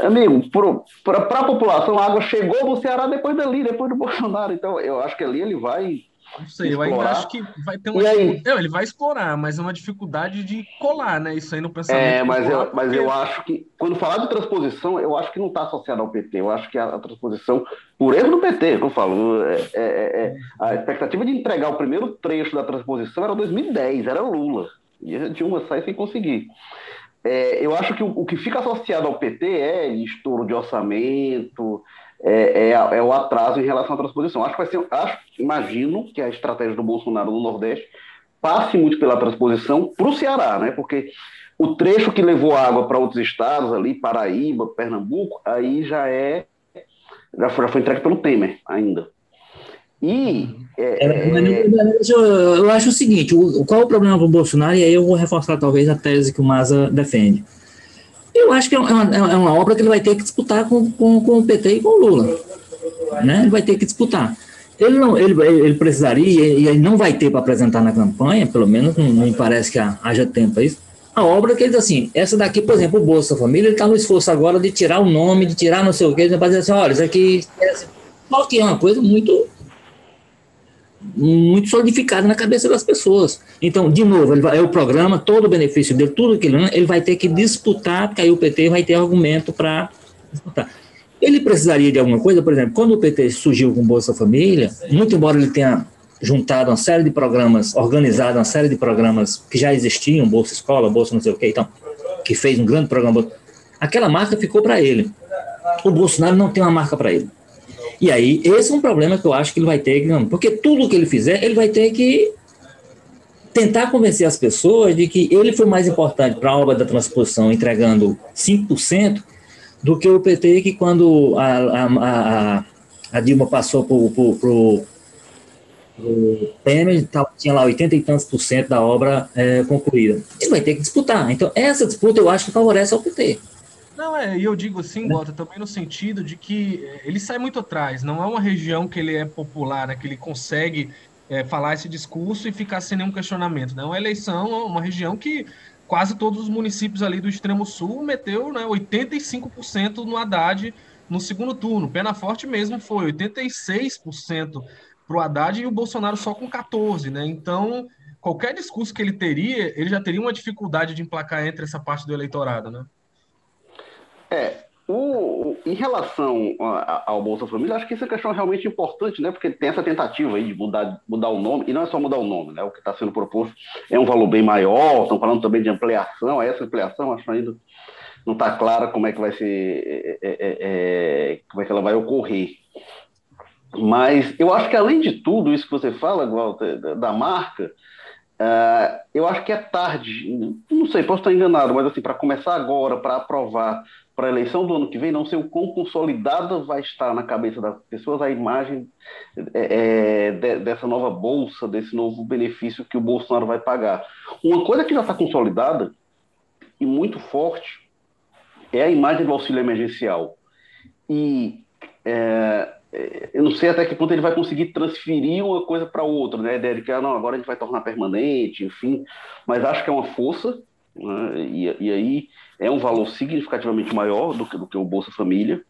Amigo, para a população, a água chegou no Ceará depois dali, depois do [laughs] Bolsonaro. Então, eu acho que ali ele vai não sei, explorar. eu ainda acho que vai ter uma. Aí? Não, ele vai explorar, mas é uma dificuldade de colar, né? Isso aí no pensamento. É, mas, eu, mas eu acho que, quando falar de transposição, eu acho que não está associado ao PT. Eu acho que a, a, transposição, por erro do PT, que eu falo, é, é, é, é, a expectativa de entregar o primeiro trecho da transposição era 2010, era Lula. E a Dilma sai sem conseguir. É, eu acho que o, o, que fica associado ao PT é estouro de orçamento, é, é, é, o atraso em relação à transposição. Acho que vai ser, acho, imagino que a estratégia do Bolsonaro no Nordeste passe muito pela transposição para o Ceará, né? Porque o trecho que levou água para outros estados ali, Paraíba, Pernambuco, aí já é já foi, já foi entregue pelo Temer ainda. E é, é, é eu, eu, acho o seguinte: o, qual é o problema para o Bolsonaro? E aí eu vou reforçar talvez a tese que o Maza defende. Eu acho que é uma, é uma obra que ele vai ter que disputar com, com, com o PT e com o Lula. Né? Ele vai ter que disputar. Ele não, ele, ele precisaria, e ele não vai ter para apresentar na campanha, pelo menos não, não me parece que haja tempo para isso. A obra que ele diz assim, essa daqui, por exemplo, o Bolsa Família, ele está no esforço agora de tirar o nome, de tirar não sei o quê, para dizer assim, olha, isso aqui. Só que é uma coisa muito muito solidificada na cabeça das pessoas. Então, de novo, ele vai, é o programa, todo o benefício dele, tudo que ele ele vai ter que disputar, porque aí o PT vai ter argumento para disputar. Ele precisaria de alguma coisa, por exemplo, quando o PT surgiu com Bolsa Família, muito embora ele tenha juntado uma série de programas, organizado uma série de programas que já existiam, Bolsa Escola, Bolsa não sei o que, então, que fez um grande programa, aquela marca ficou para ele. O Bolsonaro não tem uma marca para ele. E aí, esse é um problema que eu acho que ele vai ter que. Porque tudo que ele fizer, ele vai ter que tentar convencer as pessoas de que ele foi mais importante para a obra da transposição, entregando 5%, do que o PT, que quando a, a, a, a Dilma passou para o Temer, tinha lá 80 e tantos por cento da obra é, concluída. Ele vai ter que disputar. Então, essa disputa eu acho que favorece ao PT. Não, é, e eu digo assim, Bota, também no sentido de que é, ele sai muito atrás, não é uma região que ele é popular, né, que ele consegue é, falar esse discurso e ficar sem nenhum questionamento. Né? Uma eleição, uma região que quase todos os municípios ali do extremo sul meteu né, 85% no Haddad no segundo turno. Pena Forte mesmo foi 86% para o Haddad e o Bolsonaro só com 14%. Né? Então, qualquer discurso que ele teria, ele já teria uma dificuldade de emplacar entre essa parte do eleitorado. Né? É, o, em relação ao Bolsa Família, acho que essa questão é realmente importante, né? Porque tem essa tentativa aí de mudar, mudar o nome, e não é só mudar o nome, né? O que está sendo proposto é um valor bem maior, estão falando também de ampliação, essa ampliação acho ainda não está clara como é que vai ser, é, é, é, é, como é que ela vai ocorrer. Mas eu acho que além de tudo isso que você fala, Walter, da, da marca, Uh, eu acho que é tarde, não sei, posso estar enganado, mas assim, para começar agora, para aprovar para a eleição do ano que vem, não sei o quão consolidada vai estar na cabeça das pessoas a imagem é, é, de, dessa nova bolsa, desse novo benefício que o Bolsonaro vai pagar. Uma coisa que já está consolidada e muito forte é a imagem do auxílio emergencial. E é, é eu não sei até que ponto ele vai conseguir transferir uma coisa para outra, né? A ah, não, agora a gente vai tornar permanente, enfim, mas acho que é uma força? E, e aí é um valor significativamente maior do que, do que o Bolsa Família.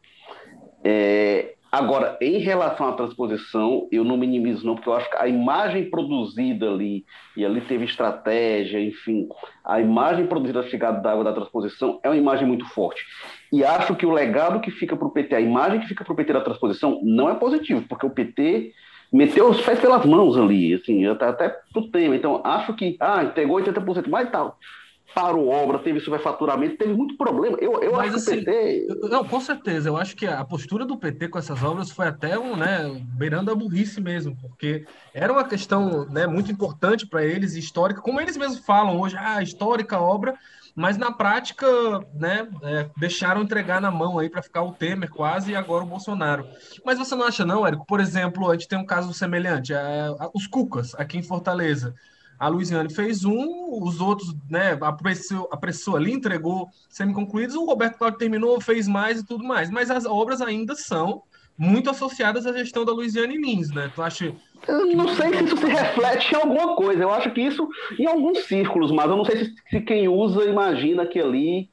É, agora, em relação à transposição, eu não minimizo não, porque eu acho que a imagem produzida ali, e ali teve estratégia, enfim, a imagem produzida da chegada da água da transposição é uma imagem muito forte. E acho que o legado que fica para o PT, a imagem que fica para o PT da transposição, não é positivo, porque o PT meteu os pés pelas mãos ali, assim, até, até pro tema. Então, acho que, ah, entregou 80% mais tal parou obra, teve superfaturamento, teve muito problema. Eu, eu Mas, acho assim, que o PT. Não, com certeza. Eu acho que a postura do PT com essas obras foi até um, né, beirando a burrice mesmo, porque era uma questão né, muito importante para eles, histórica, como eles mesmos falam hoje, ah, histórica obra, mas na prática, né, é, deixaram entregar na mão aí para ficar o Temer quase e agora o Bolsonaro. Mas você não acha, não, Érico? Por exemplo, a gente tem um caso semelhante, é, os Cucas, aqui em Fortaleza. A Luiziane fez um, os outros, né, apressou, apressou ali, entregou semi-concluídos, o Roberto Cláudio terminou, fez mais e tudo mais. Mas as obras ainda são muito associadas à gestão da Luiziane Lins, né? Tu acha. Eu não sei se isso se reflete em alguma coisa. Eu acho que isso em alguns círculos, mas eu não sei se, se quem usa imagina que ali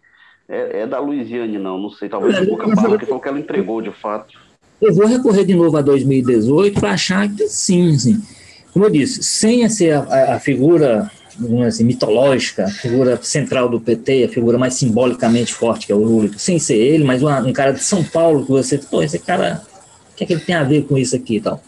é, é da Luiziane, não. Não sei. Talvez é, pouca parte que foi o que ela entregou de fato. Eu vou recorrer de novo a 2018 para achar que sim, sim como eu disse, sem ser a, a figura assim, mitológica, a figura central do PT, a figura mais simbolicamente forte que é o Lula, sem ser ele, mas uma, um cara de São Paulo que você, pô, esse cara, o que é que ele tem a ver com isso aqui e tal?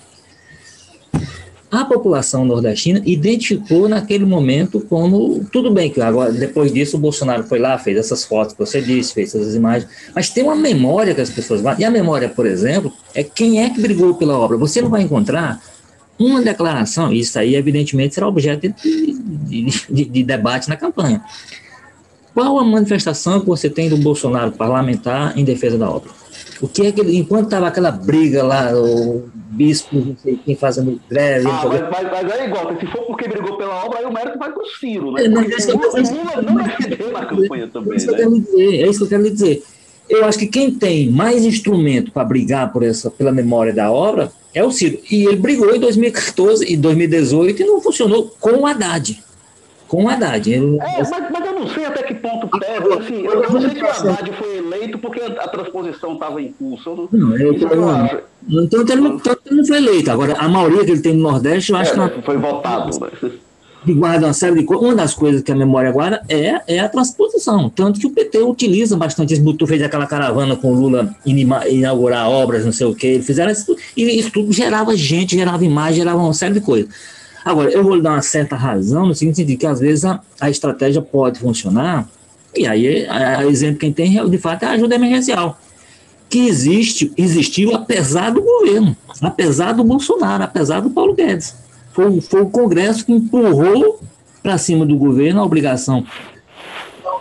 A população nordestina identificou naquele momento como tudo bem que agora depois disso o Bolsonaro foi lá fez essas fotos que você disse fez essas imagens mas tem uma memória que as pessoas e a memória por exemplo é quem é que brigou pela obra você não vai encontrar uma declaração, isso aí evidentemente será objeto de, de, de, de debate na campanha. Qual a manifestação que você tem do Bolsonaro parlamentar em defesa da obra? O que é que ele, enquanto estava aquela briga lá, o bispo, não sei quem fazendo greve. Ah, mas, mas, mas, é igual, se for porque brigou pela obra, aí o mérito vai para o Ciro, né? É, mas, o Lula não vai na campanha também. É isso, dizer, é isso que eu quero lhe dizer. Eu acho que quem tem mais instrumento para brigar por essa, pela memória da obra é o Ciro. E ele brigou em 2014 e 2018 e não funcionou com o Haddad. Com o Haddad. Ele, é, mas, mas, eu não sei até que ponto pega. Assim, eu, eu não sei se o Haddad foi eleito porque a transposição estava em curso. Não, eu, eu, eu acho. Então ele, não, então ele não foi eleito. Agora, a maioria que ele tem no Nordeste, eu acho é, que. Não, foi votado. Né? Guarda uma série de coisas. Uma das coisas que a memória guarda é, é a transposição. Tanto que o PT utiliza bastante isso. Tu fez aquela caravana com o Lula inaugurar obras, não sei o quê. Fizeram isso e isso tudo gerava gente, gerava imagem, gerava uma série de coisas. Agora, eu vou lhe dar uma certa razão no seguinte sentido, que às vezes a, a estratégia pode funcionar, e aí, a, a exemplo quem tem, de fato, é a ajuda emergencial que existe, existiu apesar do governo, apesar do Bolsonaro, apesar do Paulo Guedes. Foi, foi o Congresso que empurrou para cima do governo a obrigação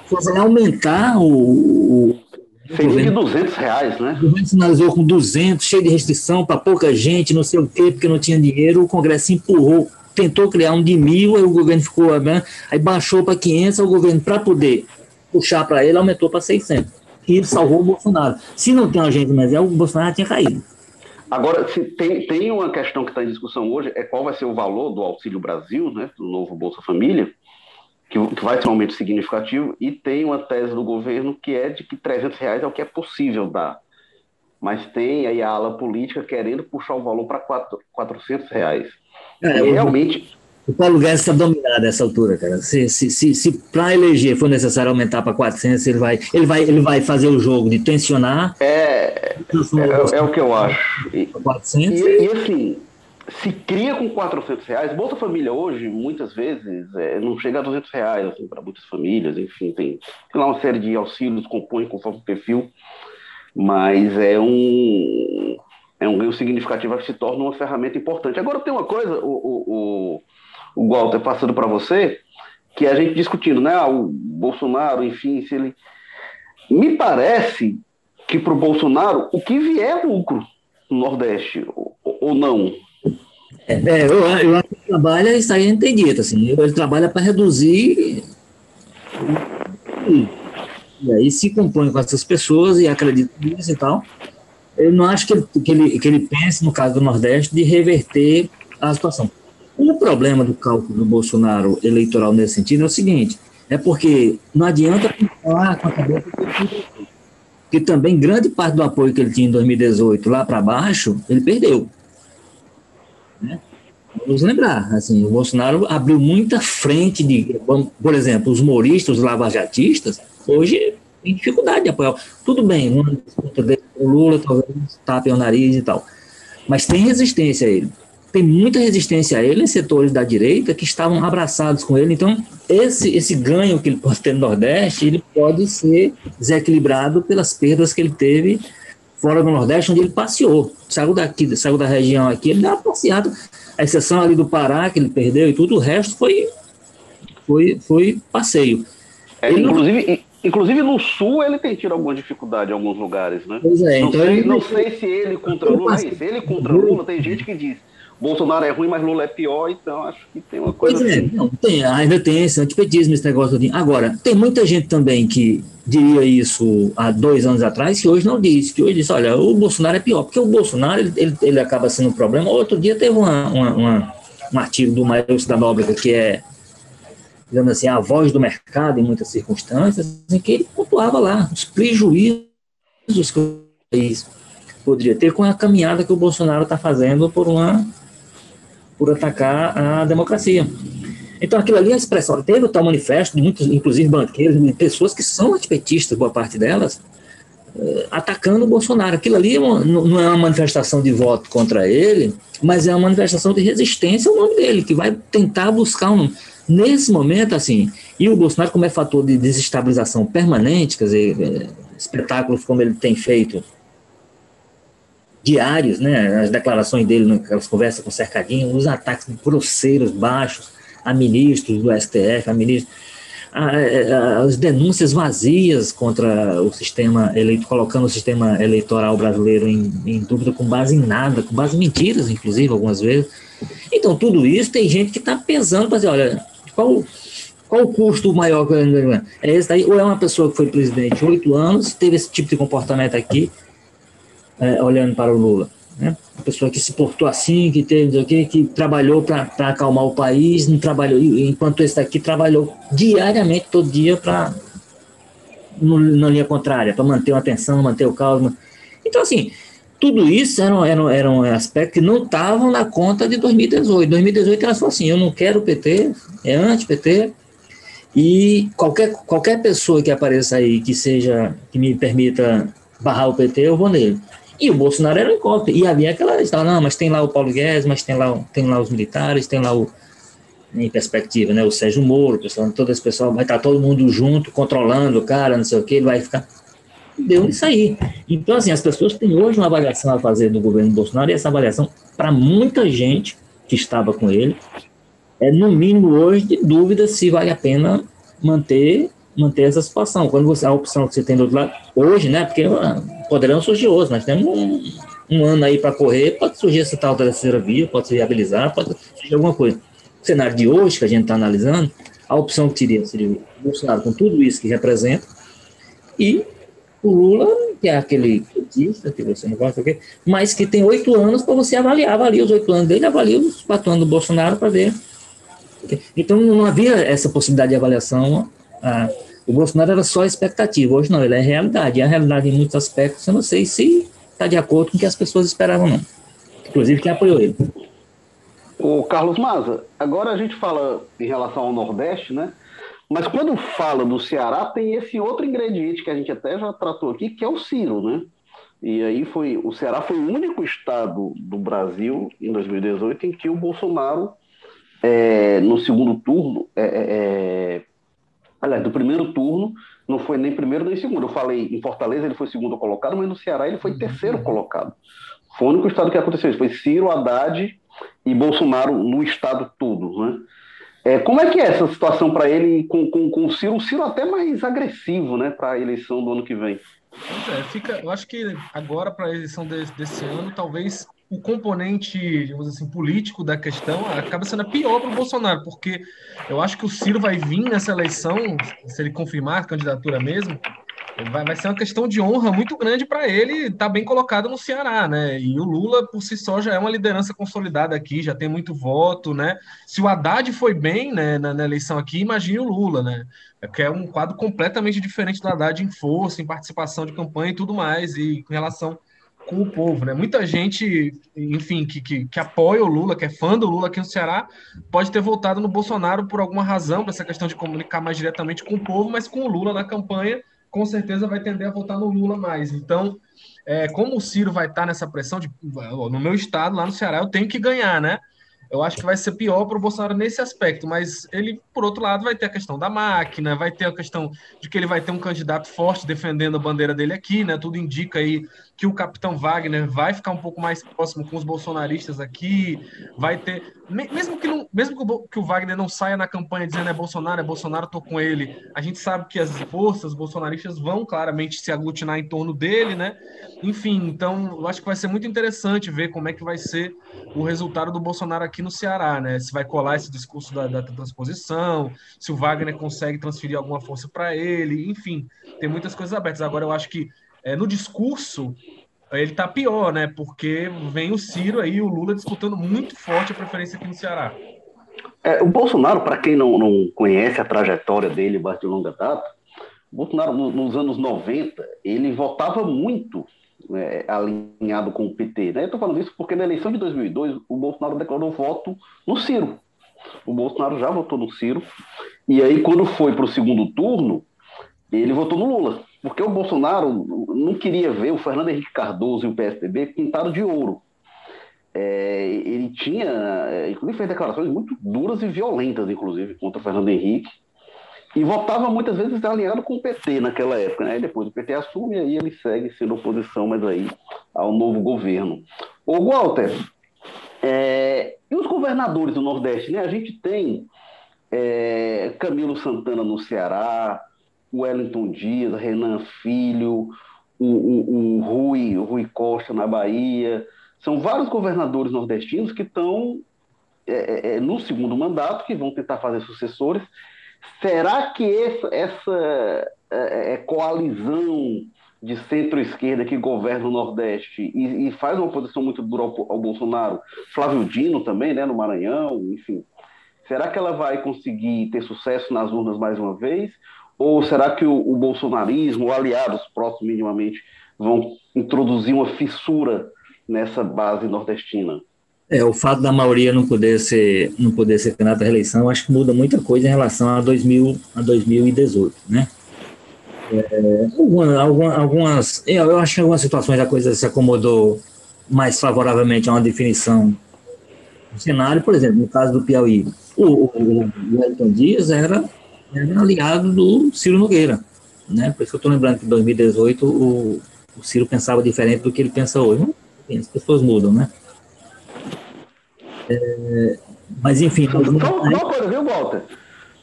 de aumentar o, o Seria de 200 reais, né? O governo sinalizou com 200, cheio de restrição para pouca gente, não sei o quê, porque não tinha dinheiro. O Congresso empurrou, tentou criar um de mil, aí o governo ficou, né? aí baixou para 500, o governo, para poder puxar para ele, aumentou para 600. E ele salvou o Bolsonaro. Se não tem agente mais o Bolsonaro tinha caído. Agora, se tem, tem uma questão que está em discussão hoje, é qual vai ser o valor do Auxílio Brasil, né, do novo Bolsa Família, que, que vai ser um aumento significativo, e tem uma tese do governo que é de que 300 reais é o que é possível dar. Mas tem aí a ala política querendo puxar o valor para 400 reais. É, realmente, o Paulo Guedes está dominado nessa altura, cara. Se, se, se, se para eleger for necessário aumentar para 400, ele vai, ele, vai, ele vai fazer o jogo de tensionar. É, é, é, é o que eu acho. E, 400. E, e, assim, se cria com 400 reais, Bolsa Família hoje, muitas vezes, é, não chega a 200 reais assim, para muitas famílias, enfim, tem, tem lá uma série de auxílios, compõe conforme o perfil, mas é um, é um ganho significativo que se torna uma ferramenta importante. Agora tem uma coisa, o, o, o o Walter passando para você, que é a gente discutindo, né? Ah, o Bolsonaro, enfim, se ele. Me parece que para o Bolsonaro o que vier é lucro no Nordeste, ou, ou não. É, é, eu, eu acho que ele trabalha, isso aí é entendido, assim, ele trabalha para reduzir. E aí se compõe com essas pessoas e acredita nisso e tal. Eu não acho que ele, que, ele, que ele pense, no caso do Nordeste, de reverter a situação. O problema do cálculo do Bolsonaro eleitoral nesse sentido é o seguinte: é porque não adianta falar com a cabeça que também grande parte do apoio que ele tinha em 2018 lá para baixo, ele perdeu. Né? Vamos lembrar, assim, o Bolsonaro abriu muita frente de, por exemplo, os moristas, os lavajatistas, hoje tem dificuldade de apoiar. Tudo bem, uma disputa dele, o Lula talvez tape o nariz e tal, mas tem resistência a ele tem muita resistência a ele em setores da direita que estavam abraçados com ele. Então, esse, esse ganho que ele pode ter no Nordeste, ele pode ser desequilibrado pelas perdas que ele teve fora do Nordeste, onde ele passeou. Saiu daqui, saiu da região aqui, ele deu uma passeada. A exceção ali do Pará, que ele perdeu e tudo, o resto foi, foi, foi passeio. É, inclusive, não... inclusive no Sul ele tem tido alguma dificuldade em alguns lugares, né? Pois é, não, então sei, ele... não sei se ele contra Lula, se ele contra Lula, tem gente que diz Bolsonaro é ruim, mas Lula é pior, então acho que tem uma coisa pois é, assim. não, tem, ainda tem esse antipetismo, esse negócio. De... Agora, tem muita gente também que diria isso há dois anos atrás, que hoje não diz, que hoje diz, olha, o Bolsonaro é pior, porque o Bolsonaro, ele, ele, ele acaba sendo um problema. Outro dia teve uma, uma, uma, um artigo do Maílson da Nóbrega, que é, digamos assim, a voz do mercado em muitas circunstâncias, em que ele pontuava lá os prejuízos que o país poderia ter com a caminhada que o Bolsonaro está fazendo por uma por atacar a democracia. Então, aquilo ali é a expressão. Teve o tal manifesto de muitos, inclusive banqueiros, de pessoas que são antipetistas, boa parte delas, eh, atacando o Bolsonaro. Aquilo ali é uma, não é uma manifestação de voto contra ele, mas é uma manifestação de resistência ao nome dele, que vai tentar buscar um. Nesse momento, assim, e o Bolsonaro, como é fator de desestabilização permanente, quer dizer, eh, espetáculos como ele tem feito diários, né, as declarações dele, aquelas conversas com o Cercadinho, os ataques grosseiros, baixos, a ministros do STF, a ministros, as denúncias vazias contra o sistema eleito, colocando o sistema eleitoral brasileiro em, em, dúvida com base em nada, com base em mentiras, inclusive, algumas vezes. Então, tudo isso tem gente que está pesando para dizer, olha, qual, Qual o custo maior que eu É esse daí, ou é uma pessoa que foi presidente oito anos, teve esse tipo de comportamento aqui, é, olhando para o Lula. Né? Uma pessoa que se portou assim, que teve que, que trabalhou para acalmar o país, não trabalhou, enquanto esse daqui trabalhou diariamente, todo dia, para na linha contrária, para manter uma atenção, manter o calmo. Então, assim, tudo isso eram, eram, eram aspectos que não estavam na conta de 2018. 2018 ela falou assim: eu não quero o PT, é anti-PT, e qualquer, qualquer pessoa que apareça aí que seja, que me permita barrar o PT, eu vou nele. E o Bolsonaro era um incógnito. E havia aquela história, não, mas tem lá o Paulo Guedes, mas tem lá, tem lá os militares, tem lá o, em perspectiva, né, o Sérgio Moro, pessoal, todo esse pessoal, vai estar todo mundo junto, controlando o cara, não sei o que, ele vai ficar deu isso aí. Então, assim, as pessoas têm hoje uma avaliação a fazer do governo Bolsonaro, e essa avaliação, para muita gente que estava com ele, é no mínimo hoje de dúvida se vale a pena manter manter essa situação. Quando você a opção que você tem do outro lado, hoje, né? Porque poderão surgir outros, nós temos um, um ano aí para correr, pode surgir essa tal terceira via, pode se viabilizar, pode surgir alguma coisa. O cenário de hoje que a gente está analisando, a opção que teria seria o Bolsonaro com tudo isso que representa e o Lula, que é aquele petista, que você não gosta, mas que tem oito anos para você avaliar, avalia os oito anos dele, avalia os quatro anos do Bolsonaro para ver. Então não havia essa possibilidade de avaliação. Ah, o Bolsonaro era só expectativa, hoje não, ele é realidade. E a realidade, em muitos aspectos, eu não sei se está de acordo com o que as pessoas esperavam, não. Inclusive quem apoiou ele. O Carlos Maza, agora a gente fala em relação ao Nordeste, né? Mas quando fala do Ceará, tem esse outro ingrediente que a gente até já tratou aqui, que é o Ciro, né? E aí foi o Ceará foi o único estado do Brasil em 2018 em que o Bolsonaro é, no segundo turno, é, é, é, aliás, do primeiro turno, não foi nem primeiro nem segundo. Eu falei em Fortaleza ele foi segundo colocado, mas no Ceará ele foi terceiro colocado. Foi o único estado que aconteceu isso. Foi Ciro, Haddad e Bolsonaro no estado todo, né? É, como é que é essa situação para ele com, com, com o Ciro? O Ciro até mais agressivo, né, para a eleição do ano que vem. É, fica, eu acho que agora para a eleição de, desse ano, talvez o componente, digamos assim, político da questão acaba sendo pior para o Bolsonaro, porque eu acho que o Ciro vai vir nessa eleição, se ele confirmar a candidatura mesmo, vai, vai ser uma questão de honra muito grande para ele estar tá bem colocado no Ceará, né? E o Lula, por si só, já é uma liderança consolidada aqui, já tem muito voto, né? Se o Haddad foi bem né, na, na eleição aqui, imagine o Lula, né? É que é um quadro completamente diferente do Haddad em força, em participação de campanha e tudo mais, e com relação com o povo, né? Muita gente, enfim, que, que, que, apoia o Lula, que é fã do Lula aqui no Ceará, pode ter votado no Bolsonaro por alguma razão, para essa questão de comunicar mais diretamente com o povo, mas com o Lula na campanha com certeza vai tender a votar no Lula mais. Então, é, como o Ciro vai estar nessa pressão de no meu estado, lá no Ceará, eu tenho que ganhar, né? Eu acho que vai ser pior para o Bolsonaro nesse aspecto, mas ele, por outro lado, vai ter a questão da máquina, vai ter a questão de que ele vai ter um candidato forte defendendo a bandeira dele aqui, né? Tudo indica aí que o capitão Wagner vai ficar um pouco mais próximo com os bolsonaristas aqui, vai ter. Mesmo que, não, mesmo que o, Wagner não saia na campanha dizendo é Bolsonaro, é Bolsonaro, tô com ele, a gente sabe que as forças bolsonaristas vão claramente se aglutinar em torno dele, né? Enfim, então eu acho que vai ser muito interessante ver como é que vai ser o resultado do Bolsonaro aqui no Ceará, né? Se vai colar esse discurso da, da transposição, se o Wagner consegue transferir alguma força para ele, enfim, tem muitas coisas abertas. Agora eu acho que é, no discurso, ele tá pior, né? Porque vem o Ciro aí, o Lula disputando muito forte a preferência aqui no Ceará. É, o Bolsonaro, para quem não, não conhece a trajetória dele, mais de longa data, Bolsonaro, no, nos anos 90, ele votava muito é, alinhado com o PT. Né? Eu estou falando isso porque na eleição de 2002, o Bolsonaro declarou voto no Ciro. O Bolsonaro já votou no Ciro. E aí, quando foi para o segundo turno, ele votou no Lula. Porque o Bolsonaro não queria ver o Fernando Henrique Cardoso e o PSDB pintado de ouro. É, ele tinha, é, inclusive, fez declarações muito duras e violentas, inclusive, contra o Fernando Henrique. E votava muitas vezes alinhado com o PT naquela época, né? depois o PT assume e aí ele segue sendo oposição, mas aí ao novo governo. Ô, Walter, é, e os governadores do Nordeste, né? A gente tem é, Camilo Santana no Ceará, Wellington Dias, Renan Filho, o, o, o, Rui, o Rui Costa na Bahia. São vários governadores nordestinos que estão é, é, é, no segundo mandato, que vão tentar fazer sucessores. Será que essa, essa é, é, coalizão de centro-esquerda que governa o Nordeste e, e, faz uma oposição muito dura ao, ao, Bolsonaro, Flávio Dino também, né, no Maranhão, enfim, será que ela vai conseguir ter sucesso nas urnas mais uma vez? Ou será que o, o bolsonarismo, aliados próximos minimamente, vão introduzir uma fissura nessa base nordestina? É, o fato da maioria não poder ser, não poder ser candidato à reeleição, acho que muda muita coisa em relação a, 2000, a 2018, né? É, algumas, algumas, eu acho que em algumas situações a coisa se acomodou mais favoravelmente a uma definição do cenário, por exemplo, no caso do Piauí, o, o, o Wellington Dias era, era aliado do Ciro Nogueira, né? Por isso que eu estou lembrando que em 2018 o, o Ciro pensava diferente do que ele pensa hoje. As pessoas mudam, né? É, mas enfim. Só, só uma coisa, viu, Walter?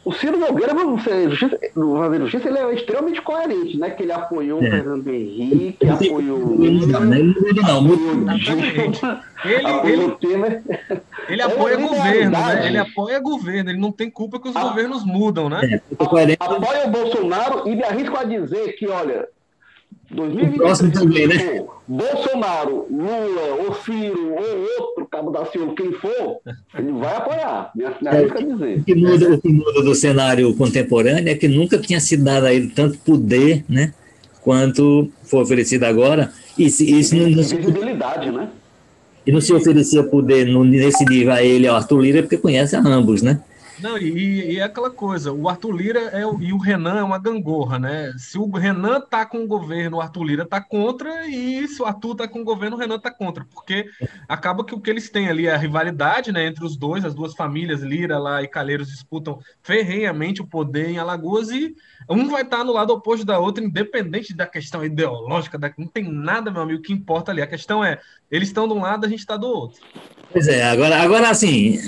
O Ciro Nogueira, no fazer justiça, ele é extremamente coerente, né? Que ele apoiou é. o Fernando Henrique, apoiou o Lula, não, ele não, ele, apoiou ele, ele apoia governo, né? Ele apoia governo, ele não tem culpa que os a, governos mudam, né? É, apoia o Bolsonaro e me arrisco a dizer que, olha, 2023, também, né? Bolsonaro, Lula, ou Ciro, ou outro cabo da Silva, quem for, ele vai apoiar. Me, me é, dizer. O que, muda, o que muda do cenário contemporâneo é que nunca tinha sido dado a ele tanto poder, né? Quanto foi oferecido agora. E se, isso não, não, visibilidade, né? E não se oferecia poder nesse nível a ele, ao Arthur Lira, porque conhece a ambos, né? Não, e, e, é aquela coisa, o Arthur Lira é, e o Renan é uma gangorra, né? Se o Renan tá com o governo, o Arthur Lira tá contra, e se o Arthur tá com o governo, o Renan tá contra, porque acaba que o que eles têm ali é a rivalidade, né, entre os dois, as duas famílias, Lira lá e Calheiros disputam ferrenhamente o poder em Alagoas, e um vai estar tá no lado oposto da outra, independente da questão ideológica, da... não tem nada, meu amigo, que importa ali. A questão é, eles estão de um lado, a gente está do outro. Pois é, agora, agora assim,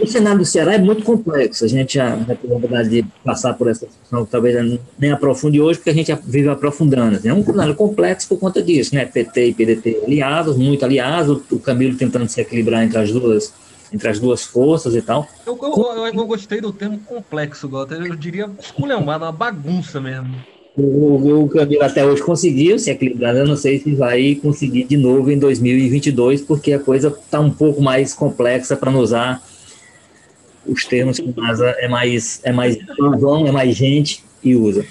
o cenário do Ceará é muito complexo. A gente já, teve a oportunidade de passar por essa discussão, talvez nem aprofunde hoje, porque a gente vive aprofundando. É um cenário complexo por conta disso, né? PT e PDT aliados, muito aliados, o Camilo tentando se equilibrar entre as duas entre as duas forças e tal. Eu, eu, eu, eu gostei do termo complexo, Gota. Eu diria esculhambado, uma bagunça mesmo. O, o Camilo até hoje conseguiu se equilibrar, eu não sei se vai conseguir de novo em 2022, porque a coisa está um pouco mais complexa para não usar os termos que NASA é mais é mais vão, é mais gente e usa.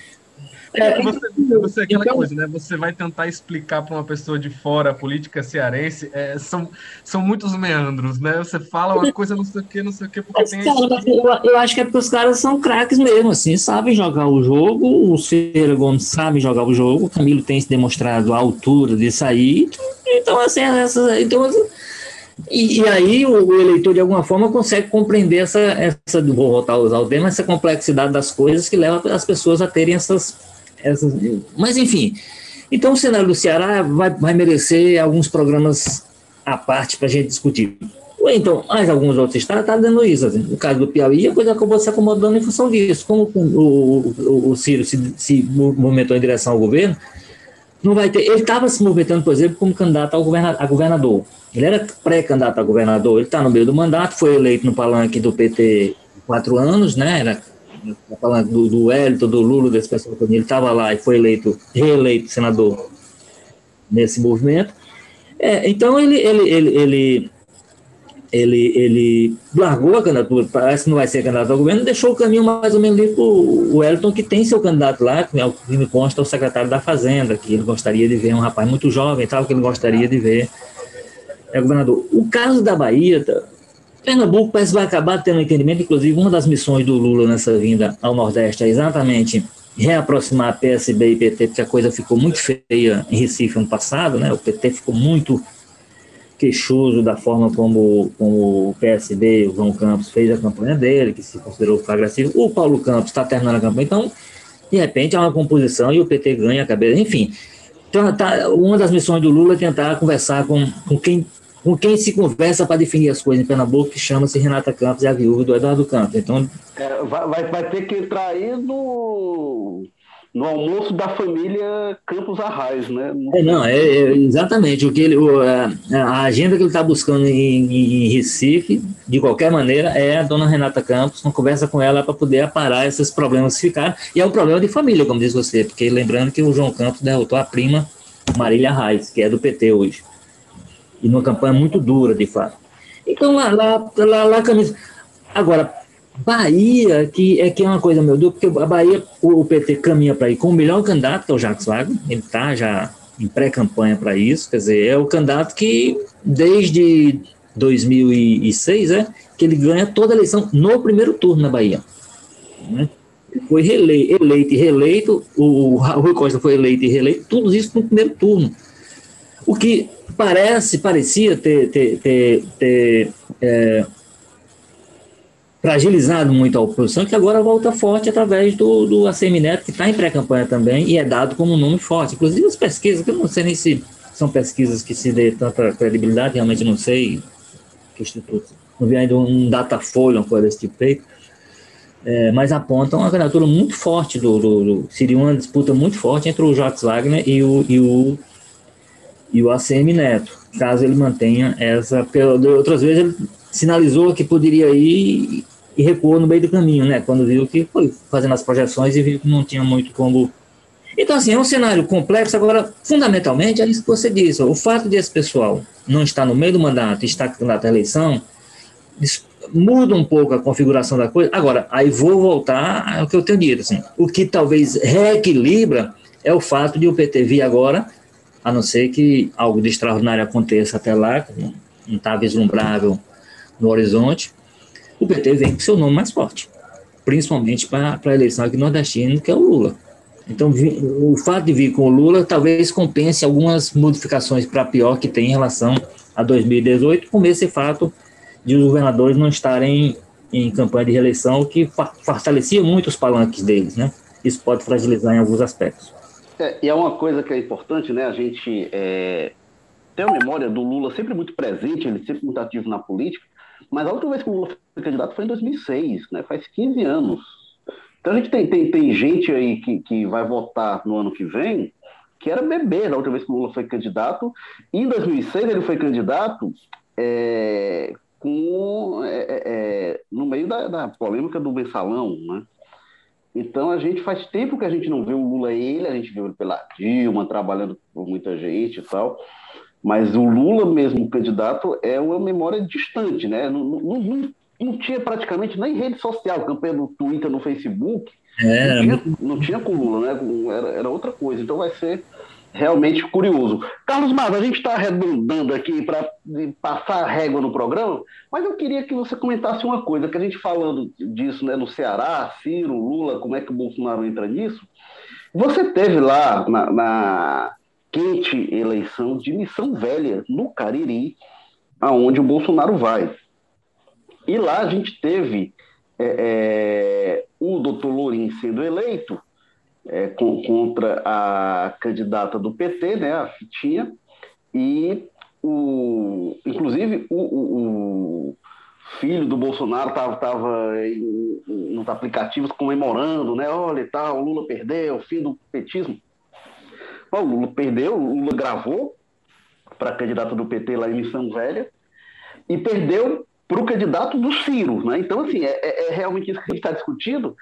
É, você, você aquela então, coisa, né? Você vai tentar explicar para uma pessoa de fora a política cearense, é, são, são muitos meandros, né? Você fala uma coisa, não sei o que, não sei o que, porque tem. Cara, eu, eu, acho que é porque os caras são craques mesmo, assim, sabem jogar o jogo, o Ferreira Gomes sabe jogar o jogo, o Camilo tem se demonstrado a altura de sair, então, assim, essas, então, e, e, aí o, o, eleitor, de alguma forma, consegue compreender essa, essa, vou voltar a usar o termo, essa complexidade das coisas que leva as pessoas a terem essas, essas... Mas, enfim, então o cenário do Ceará vai, vai merecer alguns programas à parte para a gente discutir. Ou então, mais alguns outros estados estão tá dando isso. Assim. No caso do Piauí, a coisa acabou se acomodando em função disso. Como o, o, o Ciro se, se movimentou em direção ao governo, não vai ter. Ele estava se movimentando, por exemplo, como candidato ao governador, a governador. Ele era pré-candidato a governador, ele está no meio do mandato, foi eleito no palanque do PT quatro anos, né? Era palanque do, do Hélito, do Lula, desse pessoal ele estava lá e foi eleito, reeleito senador nesse movimento. É, então ele, ele, ele, ele, ele, ele largou a candidatura, parece que não vai ser candidato ao governo, deixou o caminho mais ou menos ali para o Wellington, que tem seu candidato lá, que, é que me consta, o secretário da Fazenda, que ele gostaria de ver, um rapaz muito jovem tal, que ele gostaria de ver é, governador. O caso da Bahia, tá, Pernambuco parece que vai acabar tendo um entendimento, inclusive uma das missões do Lula nessa vinda ao Nordeste é exatamente reaproximar PSB e PT, porque a coisa ficou muito feia em Recife ano passado, né? O PT ficou muito queixoso da forma como, como o PSB, o João Campos, fez a campanha dele, que se considerou agressivo. O Paulo Campos está terminando a campanha, então, de repente, há uma composição e o PT ganha a cabeça. Enfim, então, tá, uma das missões do Lula é tentar conversar com, com quem com quem se conversa para definir as coisas em Pernambuco, que chama-se Renata Campos e a viúva do Eduardo Campos. Então, é, vai, vai, vai, ter que entrar aí no, no almoço da família Campos Arraes, né? É, não, é, é, exatamente. O que ele, o, a, a, agenda que ele está buscando em, em, Recife, de qualquer maneira, é a dona Renata Campos, uma conversa com ela para poder aparar esses problemas que ficaram. E é um problema de família, como diz você, porque lembrando que o João Campos derrotou a prima Marília Arraes, que é do PT hoje. E numa campanha muito dura, de fato. Então, lá, lá, lá, lá camisa. Agora, Bahia, que é que é uma coisa, meu Deus, porque a Bahia, o, PT caminha para ir com o melhor candidato, que é o Jacques Wagner, ele está já em pré-campanha para isso, quer dizer, é o candidato que desde 2006 é que ele ganha toda a eleição no primeiro turno na Bahia. Né? Foi eleito, e reeleito, o, o Rui Costa foi eleito e reeleito, tudo isso no primeiro turno. O que parece, parecia ter, ter, ter, ter é, fragilizado muito a oposição, que agora volta forte através do, do ACM Neto, que está em pré-campanha também e é dado como um nome forte. Inclusive as pesquisas, que eu não sei nem se são pesquisas que se dê tanta credibilidade, realmente não sei que instituto, não vi ainda um datafolha, uma coisa desse tipo feito, é, mas apontam uma candidatura muito forte do, do, do, seria uma disputa muito forte entre o Jacques Wagner e o, e o, e o ACM Neto, caso ele mantenha essa, porque outras vezes ele sinalizou que poderia ir e recuou no meio do caminho, né? Quando viu que foi fazendo as projeções e viu que não tinha muito como. Então, assim, é um cenário complexo. Agora, fundamentalmente, é isso que você disse: o fato de esse pessoal não estar no meio do mandato e estar candidato à eleição muda um pouco a configuração da coisa. Agora, aí vou voltar ao que eu tenho dito. Assim, o que talvez reequilibra é o fato de o PT vir agora, a não ser que algo de extraordinário aconteça até lá, que não está vislumbrável no horizonte, o PT vem com seu nome mais forte, principalmente para a eleição aqui nordestina, que é o Lula. Então, o fato de vir com o Lula talvez compense algumas modificações para pior que tem em relação a 2018, como esse fato de os governadores não estarem em campanha de reeleição, que fortalecia muito os palanques deles, né? Isso pode fragilizar em alguns aspectos. É, e é uma coisa que é importante, né? A gente é, tem a memória do Lula sempre muito presente, ele sempre muito ativo na política, mas a última vez que o Lula foi candidato foi em 2006, né? faz 15 anos. Então a gente tem, tem, tem gente aí que, que vai votar no ano que vem que era bebê da última vez que o Lula foi candidato. E em 2006 ele foi candidato é, com, é, é, é, no meio da, da, polêmica do mensalão, né? Então a gente faz tempo que a gente não vê o Lula ele, a gente viu ele pela Dilma, trabalhando por muita gente e tal. Mas o Lula mesmo, candidato, é uma memória distante, né? Não, não, não, tinha praticamente nem rede social, campanha do Twitter, no Facebook. É, não, tinha, não tinha com o Lula, né? Era, era outra coisa. Então vai ser realmente curioso. Carlos Matos, a gente está redundando aqui para passar a régua no programa, mas eu queria que você comentasse uma coisa, que a gente falando disso né, no Ceará, Ciro, Lula, como é que o Bolsonaro entra nisso. Você teve lá na, na quente eleição de Missão Velha, no Cariri, aonde o Bolsonaro vai. E lá a gente teve é, é, o doutor Lourinho sendo eleito é, com, contra a candidata do PT, né, a Fitinha, e o, inclusive o, o, o filho do Bolsonaro estava tava nos aplicativos comemorando, né? Olha, tal, o Lula perdeu, fim do petismo. O Lula perdeu, o Lula gravou para candidato do PT lá em Missão Velha e perdeu para o candidato do Ciro. Né? Então, assim, é, é, é realmente isso que a gente está discutindo.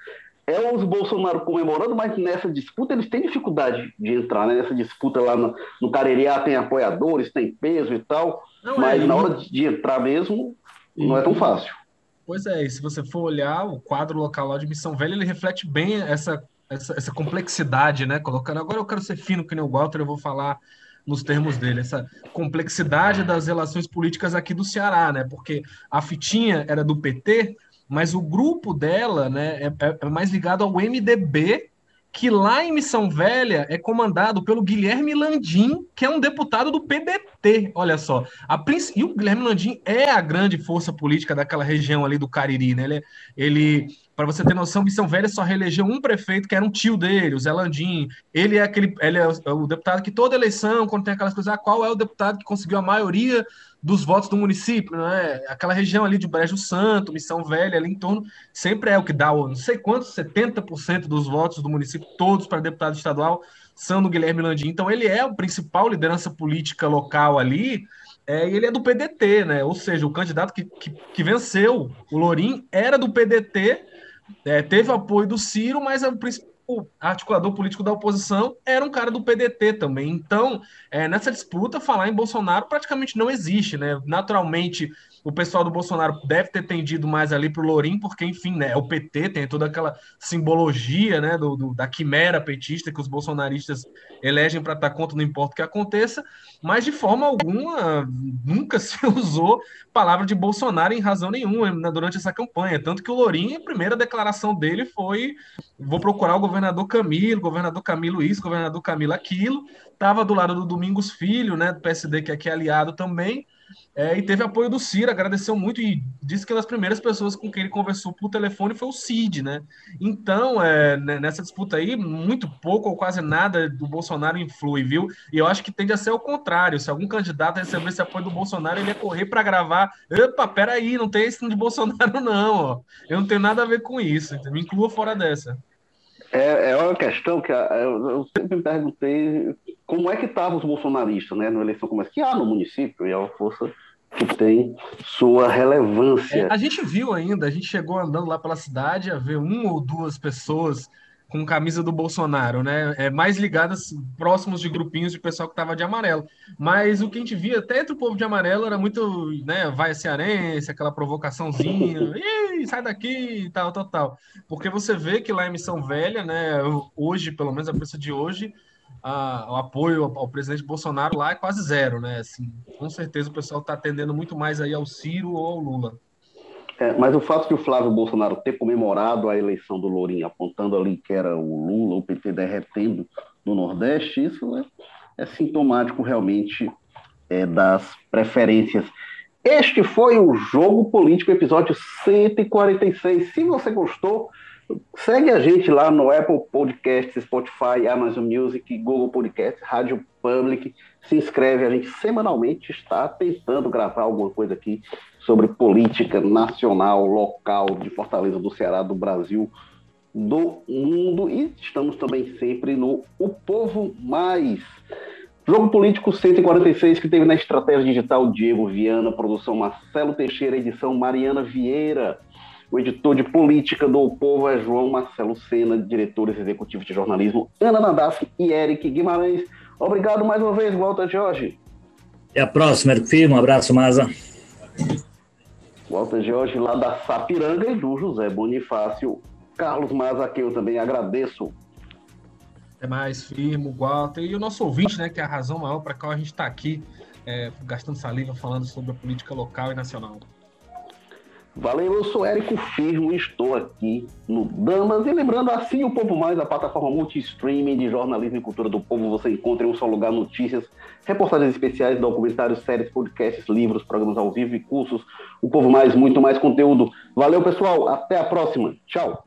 É os Bolsonaro comemorando, mas nessa disputa eles têm dificuldade de entrar, né? Nessa disputa lá no, no Caririá tem apoiadores, tem peso e tal, não, mas é, na hora de entrar mesmo não é tão fácil. Pois é, e se você for olhar o quadro local lá de Missão Velha, ele reflete bem essa essa, essa, complexidade, né? Colocando agora eu quero ser fino que nem o Walter, eu vou falar nos termos dele, essa complexidade das relações políticas aqui do Ceará, né? Porque a Fitinha era do PT, mas o grupo dela, né, é, é, é mais ligado ao MDB, que lá em Missão Velha é comandado pelo Guilherme Landim, que é um deputado do PDT. Olha só. A E o Guilherme Landim é a grande força política daquela região ali do Cariri, né? Ele, ele Para você ter noção, Missão Velha só reelegeu um prefeito que era um tio dele, o Zé Landim. Ele é aquele, ele é o, é o deputado que toda eleição, quando tem aquelas coisas, ah, qual é o deputado que conseguiu a maioria dos votos do município, né? Aquela região ali de Brejo Santo, Missão Velha, ali em torno, sempre é o que dá, não sei quantos, 70% dos votos do município, todos para deputado estadual, são do Guilherme Landim. Então, ele é a principal liderança política local ali, é, ele é do PDT, né? Ou seja, o candidato que, que, que venceu, o Lorim, era do PDT, é, teve apoio do Ciro, mas o principal articulador político da oposição era um cara do PDT também. Então, é, nessa disputa, falar em Bolsonaro praticamente não existe, né? Naturalmente, o pessoal do Bolsonaro deve ter tendido mais ali para o Lourim, porque, enfim, né, é o PT, tem toda aquela simbologia né, do, do da quimera petista que os bolsonaristas elegem para estar contra, não importa o que aconteça, mas de forma alguma nunca [laughs] se usou palavra de Bolsonaro em razão nenhuma né, durante essa campanha. Tanto que o Lourim, a primeira declaração dele foi: vou procurar o governador Camilo, governador Camilo isso, governador Camilo aquilo. Estava do lado do Domingos Filho, né, do PSD, que aqui é aliado também. É, e teve apoio do Ciro, agradeceu muito e disse que uma das primeiras pessoas com quem ele conversou por telefone foi o Cid, né? Então, é, né, nessa disputa aí, muito pouco ou quase nada do Bolsonaro influi, viu? E eu acho que tende a ser o contrário. Se algum candidato receber esse apoio do Bolsonaro, ele ia correr para gravar. Opa, peraí, não tem esse de Bolsonaro, [laughs] não, ó. Eu não tenho nada a ver com isso. Me inclua fora dessa. É, é uma questão que eu, eu sempre perguntei como é que estavam os bolsonaristas, né, na eleição, como é que há no município, e é uma força que tem sua relevância. É, a gente viu ainda, a gente chegou andando lá pela cidade a ver uma ou duas pessoas com camisa do Bolsonaro, né? É, mais ligadas próximos de grupinhos de pessoal que estava de amarelo. Mas o que a gente via até entre o povo de amarelo era muito, né? Vai cearense, aquela provocaçãozinha, [laughs] Ih, sai daqui, tal, tal, tal. Porque você vê que lá em Missão Velha, né? Hoje, pelo menos a preço de hoje, a, o apoio ao, presidente Bolsonaro lá é quase zero, né? Assim, com certeza o pessoal está atendendo muito mais aí ao Ciro ou ao Lula. É, mas o fato de o Flávio Bolsonaro ter comemorado a eleição do Lourinho, apontando ali que era o Lula, o PT derretendo no Nordeste, isso é, é sintomático realmente é, das preferências. Este foi o Jogo Político, episódio 146. Se você gostou, segue a gente lá no Apple Podcasts, Spotify, Amazon Music, Google Podcasts, Rádio Public. Se inscreve, a gente semanalmente está tentando gravar alguma coisa aqui sobre política nacional, local, de Fortaleza, do Ceará, do Brasil, do mundo. E estamos também sempre no O Povo Mais. Jogo Político 146, que teve na estratégia digital Diego Viana, produção Marcelo Teixeira, edição Mariana Vieira. O editor de política do o Povo é João Marcelo Sena, diretores executivos de jornalismo Ana Nadaf e Eric Guimarães. Obrigado mais uma vez, Walter Jorge. Até a próxima, Eric Firmo. Um abraço, Maza. Walter Jorge, lá da Sapiranga, e do José Bonifácio. Carlos Maza, que eu também agradeço. É mais, firmo, Walter. E o nosso ouvinte, né, que é a razão maior para qual a gente está aqui, é, gastando saliva, falando sobre a política local e nacional. Valeu, eu sou Érico Firmo e estou aqui no Damas. E lembrando, assim o Povo Mais, a plataforma multi-streaming de jornalismo e cultura do povo, você encontra em um só lugar notícias, reportagens especiais, documentários, séries, podcasts, livros, programas ao vivo e cursos. O Povo Mais, muito mais conteúdo. Valeu, pessoal. Até a próxima. Tchau.